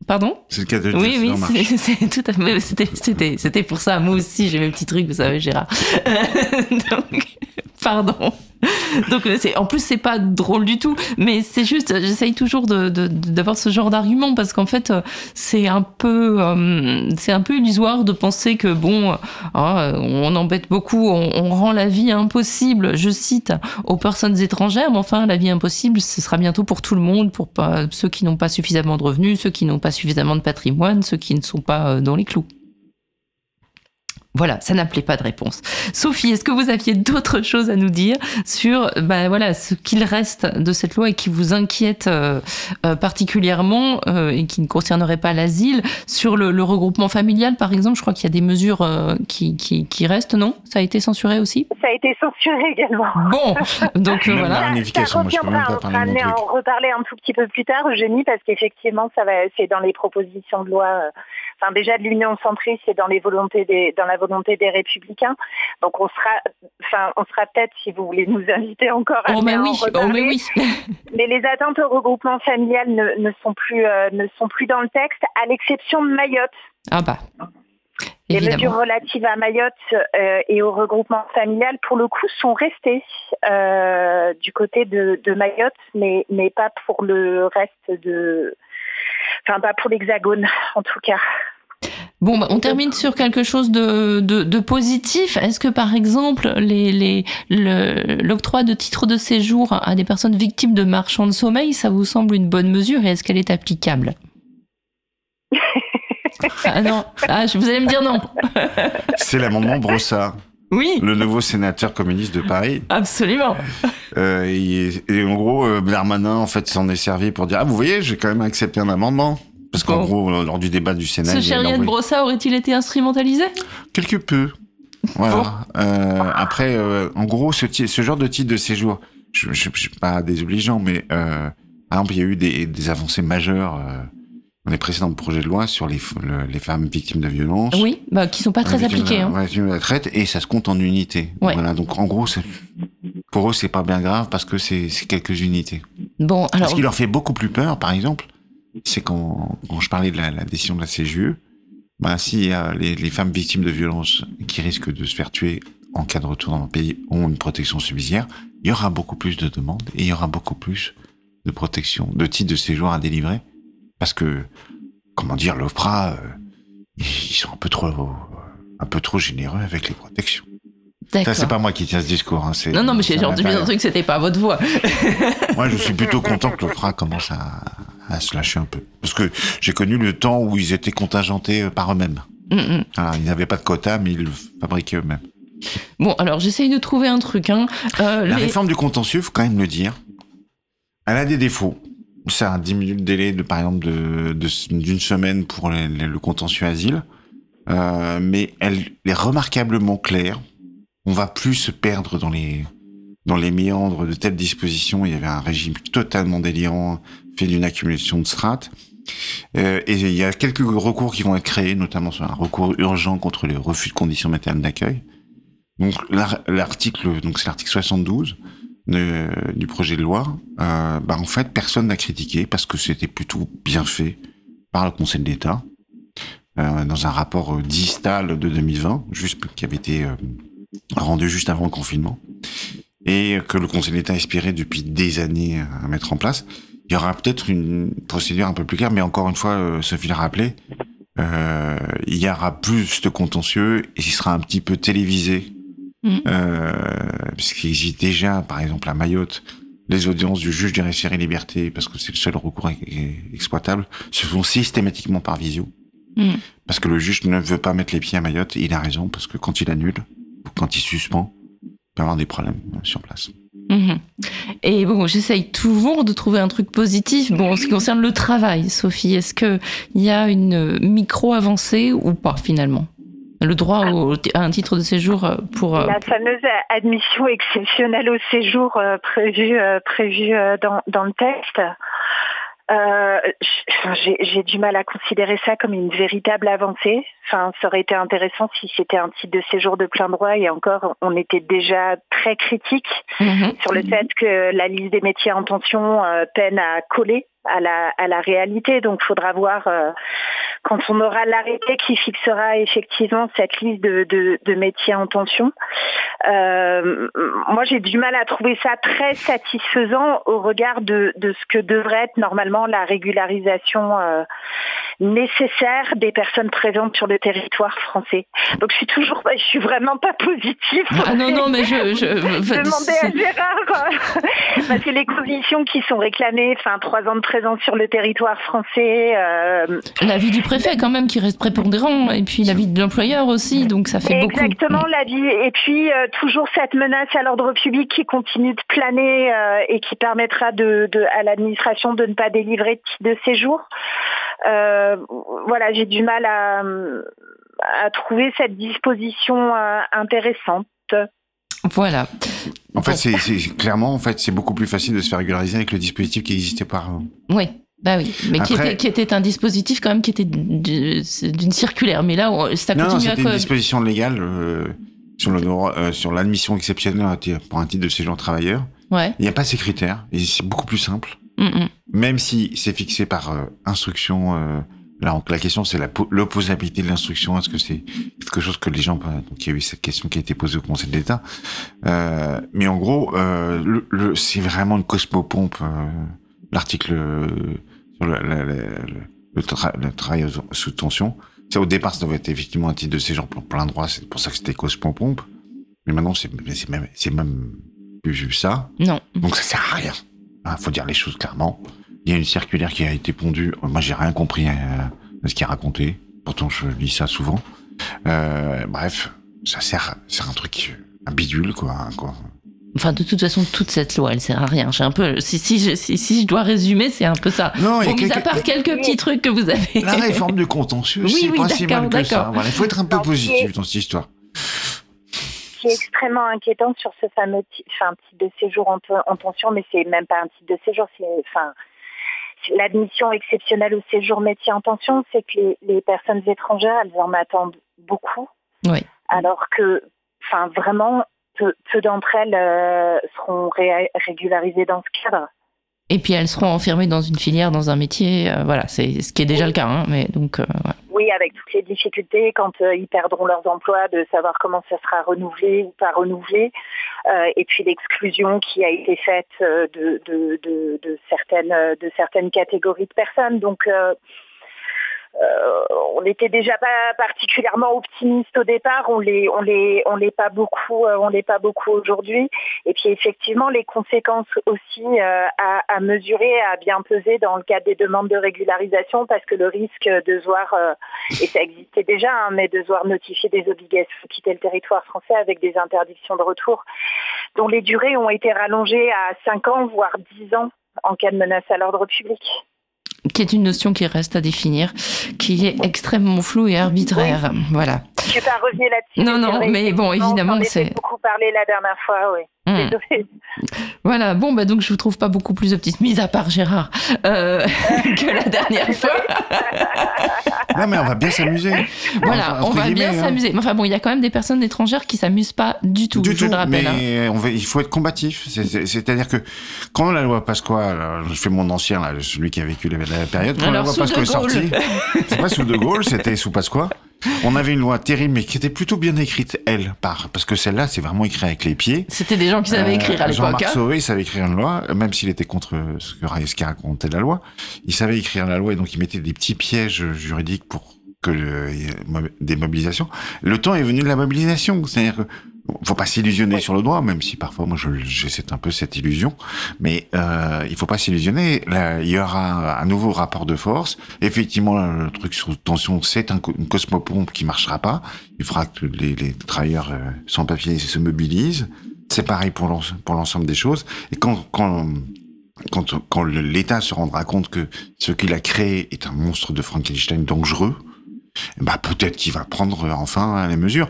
Pardon C'est le cas de Oui, oui, c'est tout à fait. C'était, c'était pour ça. Moi aussi, j'ai mes petits trucs, vous savez, Gérard. <laughs> Donc, pardon. <laughs> Donc euh, c'est en plus c'est pas drôle du tout, mais c'est juste j'essaye toujours de, d'avoir ce genre d'argument parce qu'en fait euh, c'est un peu euh, c'est un peu illusoire de penser que bon ah, on embête beaucoup, on, on, rend la vie impossible, je cite aux personnes étrangères, mais enfin la vie impossible ce sera bientôt pour tout le monde, pour pas, ceux qui n'ont pas suffisamment de revenus, ceux qui n'ont pas suffisamment de patrimoine, ceux qui ne sont pas dans les clous. Voilà, ça n'appelait pas de réponse. Sophie, est-ce que vous aviez d'autres choses à nous dire sur bah, voilà, ce qu'il reste de cette loi et qui vous inquiète euh, euh, particulièrement euh, et qui ne concernerait pas l'asile? Sur le, le, regroupement familial, par exemple, je crois qu'il y a des mesures euh, qui, qui, qui, restent, non? Ça a été censuré aussi? Ça a été censuré également. Bon, donc voilà. Ça, ça reviendra, on va en reparler un tout petit peu plus tard, Eugénie, parce qu'effectivement, ça va, c'est dans les propositions de loi enfin déjà de l'Union centriste et dans les volontés des, dans la volonté des républicains. Donc on sera, enfin on sera peut-être si vous voulez nous inviter encore à oh, mais oui, oh, mais oui. <laughs> mais les attentes au regroupement familial ne, ne sont plus euh, ne sont plus dans le texte, à l'exception de Mayotte. Ah bah. Les mesures relatives à Mayotte euh, et au regroupement familial, pour le coup, sont restées euh, du côté de, de Mayotte, mais, mais pas pour le reste de, enfin pas pour l'Hexagone en tout cas. Bon, bah, on termine sur quelque chose de, de, de positif. Est-ce que, par exemple, l'octroi le, de titres de séjour à des personnes victimes de marchands de sommeil, ça vous semble une bonne mesure et est-ce qu'elle est applicable? <laughs> Ah non, ah, vous allez me dire non. C'est l'amendement Brossard. Oui. Le nouveau sénateur communiste de Paris. Absolument. Euh, et, et, en gros, euh, Darmanin, en fait, s'en est servi pour dire, ah, vous voyez, j'ai quand même accepté un amendement. Parce qu'en bon. gros, lors du débat du Sénat... Ce chérien de Brossard aurait-il été instrumentalisé? Quelque peu. Voilà. Bon. Euh, après, euh, en gros, ce, ce, genre de titre de séjour, je ne suis pas désobligeant, mais euh, par exemple, il y a eu des, des avancées majeures euh, les précédents projets de loi sur les, le, les femmes victimes de violences. Oui, bah, qui sont pas très appliquées. Hein. De la traite, et ça se compte en unités. Ouais. Voilà, donc en gros, pour eux, c'est pas bien grave parce que c'est quelques unités. Bon, alors. Ce qui leur fait beaucoup plus peur, par exemple, c'est quand, quand je parlais de la, la décision de la CGE, bah, si les, les femmes victimes de violences qui risquent de se faire tuer en cas de retour dans leur pays ont une protection subsidiaire, il y aura beaucoup plus de demandes et il y aura beaucoup plus de protection, de titres de séjour à délivrer. Parce que, comment dire, l'OFPRA, euh, ils sont un peu trop, un peu trop généreux avec les protections. Ça, c'est pas moi qui tiens ce discours. Hein, non, non, mais j'ai entendu un truc, c'était pas votre voix. <laughs> moi, je suis plutôt content que l'OFPRA commence à, à se lâcher un peu. Parce que j'ai connu le temps où ils étaient contingentés par eux-mêmes. Mm -hmm. Alors, ils n'avaient pas de quota, mais ils le fabriquaient eux-mêmes. Bon, alors j'essaye de trouver un truc. Hein. Euh, La les... réforme du contentieux, faut quand même le dire, elle a des défauts. Ça diminue le délai de, par exemple, de, d'une semaine pour le contentieux asile. Euh, mais elle est remarquablement claire. On va plus se perdre dans les dans les méandres de telles dispositions. Il y avait un régime totalement délirant, fait d'une accumulation de strates. Euh, et il y a quelques recours qui vont être créés, notamment sur un recours urgent contre les refus de conditions matérielles d'accueil. Donc l'article, donc c'est l'article 72 du projet de loi. Euh, bah en fait, personne n'a critiqué parce que c'était plutôt bien fait par le Conseil d'État euh, dans un rapport euh, distal de 2020, juste qui avait été euh, rendu juste avant le confinement et que le Conseil d'État espérait depuis des années à mettre en place. Il y aura peut-être une procédure un peu plus claire, mais encore une fois, Sophie l'a rappelé, euh, il y aura plus de contentieux et il sera un petit peu télévisé Mm. Euh, puisqu'il existe déjà, par exemple, à Mayotte, les audiences du juge des référés liberté, parce que c'est le seul recours exploitable, se font systématiquement par visio. Mm. Parce que le juge ne veut pas mettre les pieds à Mayotte, et il a raison, parce que quand il annule, ou quand il suspend, il peut avoir des problèmes euh, sur place. Mm-hmm. Et bon, j'essaye toujours de trouver un truc positif. Bon, en ce qui concerne le travail, Sophie, est-ce qu'il y a une micro avancée ou pas finalement? Le droit à un titre de séjour euh, pour... Euh, La fameuse admission exceptionnelle au séjour euh, prévue prévu dans, dans le texte. Euh, j'ai du mal à considérer ça comme une véritable avancée. Enfin, ça aurait été intéressant si c'était un titre de séjour de plein droit et encore, on était déjà très critique mhm. sur le fait que la liste des métiers en tension peine à coller à la, réalité. Donc, il faudra voir euh, quand on aura l'arrêté qui fixera effectivement cette liste de, métiers en tension. Euh, moi, j'ai du mal à trouver ça très satisfaisant au regard de, de ce que devrait être normalement la régularisation euh, nécessaire des personnes présentes sur le territoire français. Donc, je suis toujours, je suis vraiment pas positive. Ah non, non, mais je, je <laughs> demander à Gérard parce <laughs> que les conditions qui sont réclamées, enfin, trois ans de présence sur le territoire français. Euh... L'avis du préfet, quand même, qui reste prépondérant, et puis l'avis de l'employeur aussi, donc ça fait beaucoup. Exactement, l'avis. Et puis, euh, toujours cette menace à l'ordre public qui continue de planer euh, et qui permettra de, de à l'administration de ne pas délivrer de séjour. Euh, voilà, j'ai du mal à, à, trouver cette disposition euh, intéressante. Voilà. En fait, c'est clairement, en fait, c'est beaucoup plus facile de se faire régulariser avec le dispositif qui existait par. Oui. Bah oui, mais qui, était, qui, était, un dispositif quand même qui était d'une circulaire. Mais là, ça continue non, c'était une disposition légale euh, sur le euh, sur l'admission exceptionnelle pour un titre de séjour travailleur. Ouais. Il n'y a pas ces critères et c'est beaucoup plus simple. Même si c'est fixé par euh, instruction. Euh, là, la question c'est l'opposabilité de l'instruction. Est-ce que c'est quelque chose que les gens donc il y a eu cette question qui a été posée au Conseil d'État. Euh, mais en gros, euh, le, le c'est vraiment une cosmopompe. L'article sur le, le, le, travail sous tension. Ça, au départ, ça devait être effectivement un titre de séjour pour plein droit. C'est pour ça que c'était cosmopompe. Mais maintenant, c'est même, plus ça. Non. Donc ça sert à rien. Il ah, faut dire les choses clairement. Il y a une circulaire qui a été pondue. Moi, j'ai rien compris à, ce qui est raconté. Pourtant, je lis ça souvent. Euh, bref, ça sert, c'est un truc, un bidule, quoi, quoi. Enfin, de toute façon, toute cette loi, elle sert à rien. J'ai un peu, si, si, je, si, je dois résumer, c'est un peu ça. Non, bon, mis à part quelques petits trucs que vous avez. La <laughs> réforme du contentieux, oui, c'est pas si mal que ça. Voilà, il faut être un peu positif dans cette histoire qui est extrêmement inquiétant sur ce fameux enfin, type de séjour en, en tension, mais c'est même pas un type de séjour, c'est enfin l'admission exceptionnelle au séjour métier en tension, c'est que les, personnes étrangères, elles en attendent beaucoup. Oui. Alors que, enfin, vraiment, peu, d'entre elles euh, seront régularisées dans ce cadre. Et puis elles seront enfermées dans une filière, dans un métier, euh, voilà, c'est ce qui est déjà le cas, hein, mais donc. Euh, oui, avec toutes les difficultés quand euh, ils perdront leurs emplois, de savoir comment ça sera renouvelé ou pas renouvelé, et puis l'exclusion qui a été faite de, de, certaines de certaines catégories de personnes. Donc euh, on n'était déjà pas particulièrement optimiste au départ, on les, on les, on l'est pas beaucoup, euh, on l'est pas beaucoup aujourd'hui. Et puis effectivement, les conséquences aussi euh, à, mesurer, à bien peser dans le cadre des demandes de régularisation, parce que le risque de devoir, et ça existait déjà, hein, mais de devoir notifier des obligations quitter le territoire français avec des interdictions de retour, dont les durées ont été rallongées à 5 ans, voire 10 ans en cas de menace à l'ordre public qui est une notion qui reste à définir, qui est extrêmement floue et arbitraire. Voilà. Je vais pas revenir là-dessus. Non, non, mais bon, évidemment, c'est. beaucoup parlé la dernière fois, oui. <laughs> Hmm. Voilà, bon, bah donc je vous trouve pas beaucoup plus optimiste, mis à part Gérard, euh, <laughs> que la dernière fois. <laughs> non, mais on va bien s'amuser. Voilà, on va bien hein. s'amuser. Enfin bon, il y a quand même des personnes étrangères qui s'amusent pas du tout, du je tout, le rappelle. Mais hein. on va, il faut être combatif. C'est-à-dire que quand la loi Pasqua, je fais mon ancien, là, celui qui a vécu la, période, quand la loi Pasqua est sortie, c'est pas sous De Gaulle, c'était sous Pasqua. On avait une loi terrible, mais qui était plutôt bien écrite, elle, par, parce que celle-là, c'est vraiment écrit avec les pieds. C'était des gens qui savaient écrire à l'époque. Jean-Marc hein. Sauvé, il savait écrire une loi, même s'il était contre ce que Raïski racontait la loi. Il savait écrire la loi et donc il mettait des petits pièges juridiques pour que le, des mobilisations. Le temps est venu de la mobilisation. C'est-à-dire faut pas s'illusionner sur le droit, même si parfois moi j'ai un peu cette illusion, mais euh, il faut pas s'illusionner. Il y aura un nouveau rapport de force. Effectivement, le truc sur tension, c'est un, une cosmopompe qui marchera pas. Il faudra que les, les travailleurs euh, sans papier se mobilisent. C'est pareil pour l'ensemble des choses. Et quand, quand quand, quand l'État se rendra compte que ce qu'il a créé est un monstre de Frankenstein dangereux, bah peut-être qu'il va prendre enfin les mesures.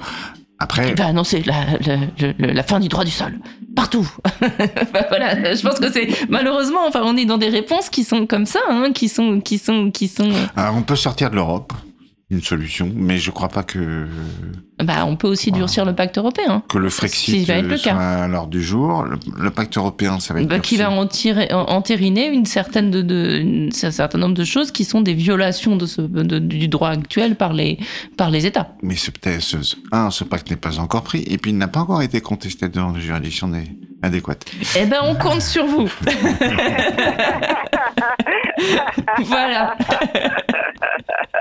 Après, il va annoncer la, la, la, fin du droit du sol partout. bah <laughs> voilà, je pense que c'est malheureusement, enfin, on est dans des réponses qui sont comme ça, hein, qui sont, qui sont, qui sont. Alors, on peut sortir de l'Europe une solution, mais je crois pas que. Bah, on peut aussi durcir le pacte européen. Que le Frexit va être le soit à l'ordre du jour. Le, pacte européen, ça va être. Bah, qui va en tirer, entériner une certaine de, de un certain nombre de choses qui sont des violations de ce, du droit actuel par les, par les États. Mais ce, ce, un, ce pacte n'est pas encore pris, et puis il n'a pas encore été contesté devant les juridictions adéquates. Eh ben, on compte sur vous. <laughs> <laughs> voilà.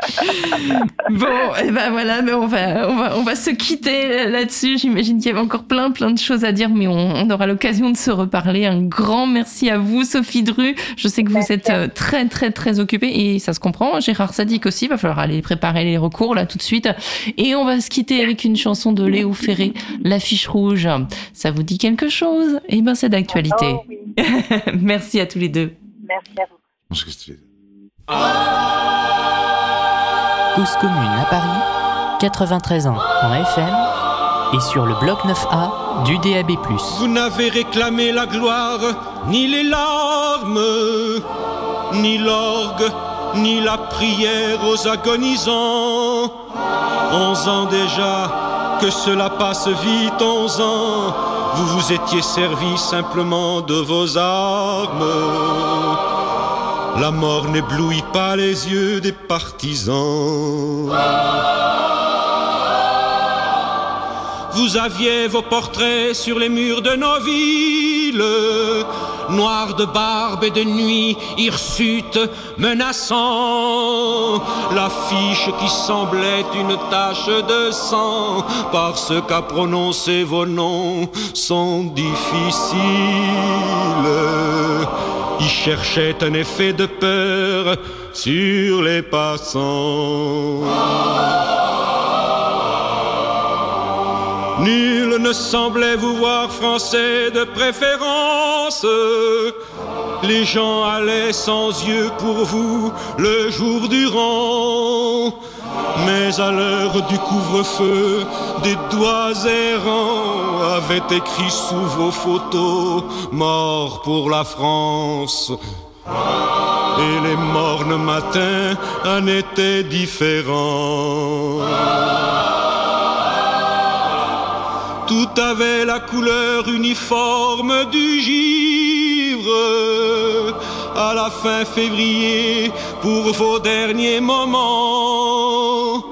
<laughs> bon, et eh ben voilà, mais on va, on va, on va se quitter là-dessus. J'imagine qu'il y avait encore plein, plein de choses à dire, mais on, aura l'occasion de se reparler. Un grand merci à vous, Sophie Dru. Je sais que vous êtes euh, très, très, très occupée et ça se comprend. Gérard Sadik aussi. Il va falloir aller préparer les recours là tout de suite. Et on va se quitter avec une chanson de Léo Ferré, L'affiche rouge. Ça vous dit quelque chose? Eh ben, c'est d'actualité. Oh, <laughs> merci à tous les deux. Merci à vous. Cause commune à Paris, 93 ans en FM et sur le bloc 9A du DAB+. Vous n'avez réclamé la gloire, ni les larmes, ni l'orgue, ni la prière aux agonisants. Onze ans déjà que cela passe vite, onze ans, vous vous étiez servi simplement de vos armes. La mort n'éblouit pas les yeux des partisans. Vous aviez vos portraits sur les murs de nos villes, noirs de barbe et de nuit, hirsutes menaçant. L'affiche qui semblait une tache de sang, parce qu'à prononcer vos noms sont difficiles. Il cherchait un effet de peur sur les passants. Nul ne semblait vous voir français de préférence. Les gens allaient sans yeux pour vous le jour durant. Mais à l'heure du couvre-feu, des doigts errants avaient écrit sous vos photos Mort pour la France. Et les mornes matins en étaient différents. Tout avait la couleur uniforme du givre à la fin février pour vos derniers moments.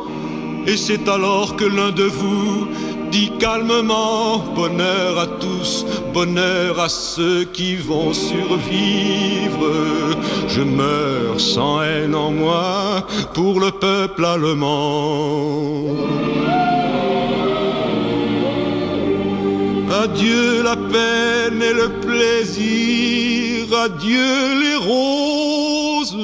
Et c'est alors que l'un de vous dit calmement bonheur à tous, bonheur à ceux qui vont survivre. Je meurs sans haine en moi pour le peuple allemand. Adieu la peine et le plaisir, adieu les roses,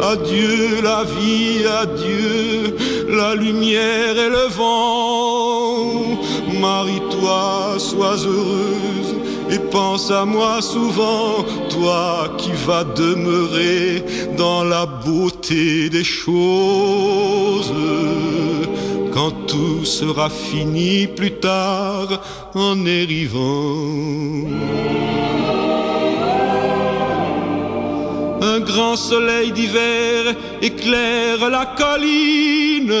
adieu la vie, adieu la lumière et le vent. Marie-toi, sois heureuse et pense à moi souvent, toi qui vas demeurer dans la beauté des choses. Tout sera fini plus tard en arrivant. Un grand soleil d'hiver éclaire la colline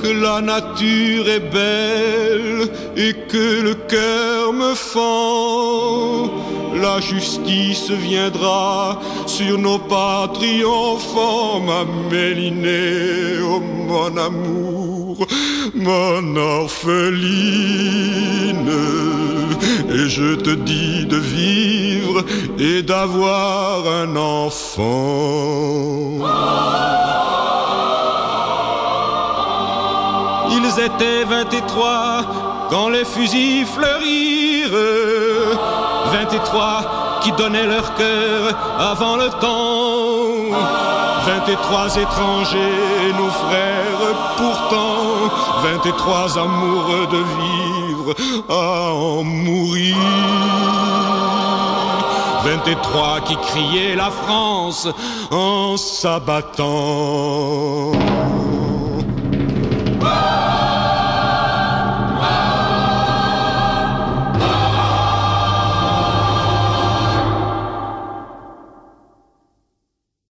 que la nature est belle et que le cœur me fend. La justice viendra sur nos pas triomphants, ma Mélinée, oh mon amour, mon orpheline. Et je te dis de vivre et d'avoir un enfant. Ils étaient 23 quand les fusils fleurirent. 23 qui donnaient leur cœur avant le temps. 23 étrangers, nos frères pourtant. 23 amoureux de vivre à en mourir. 23 qui criaient la France en s'abattant.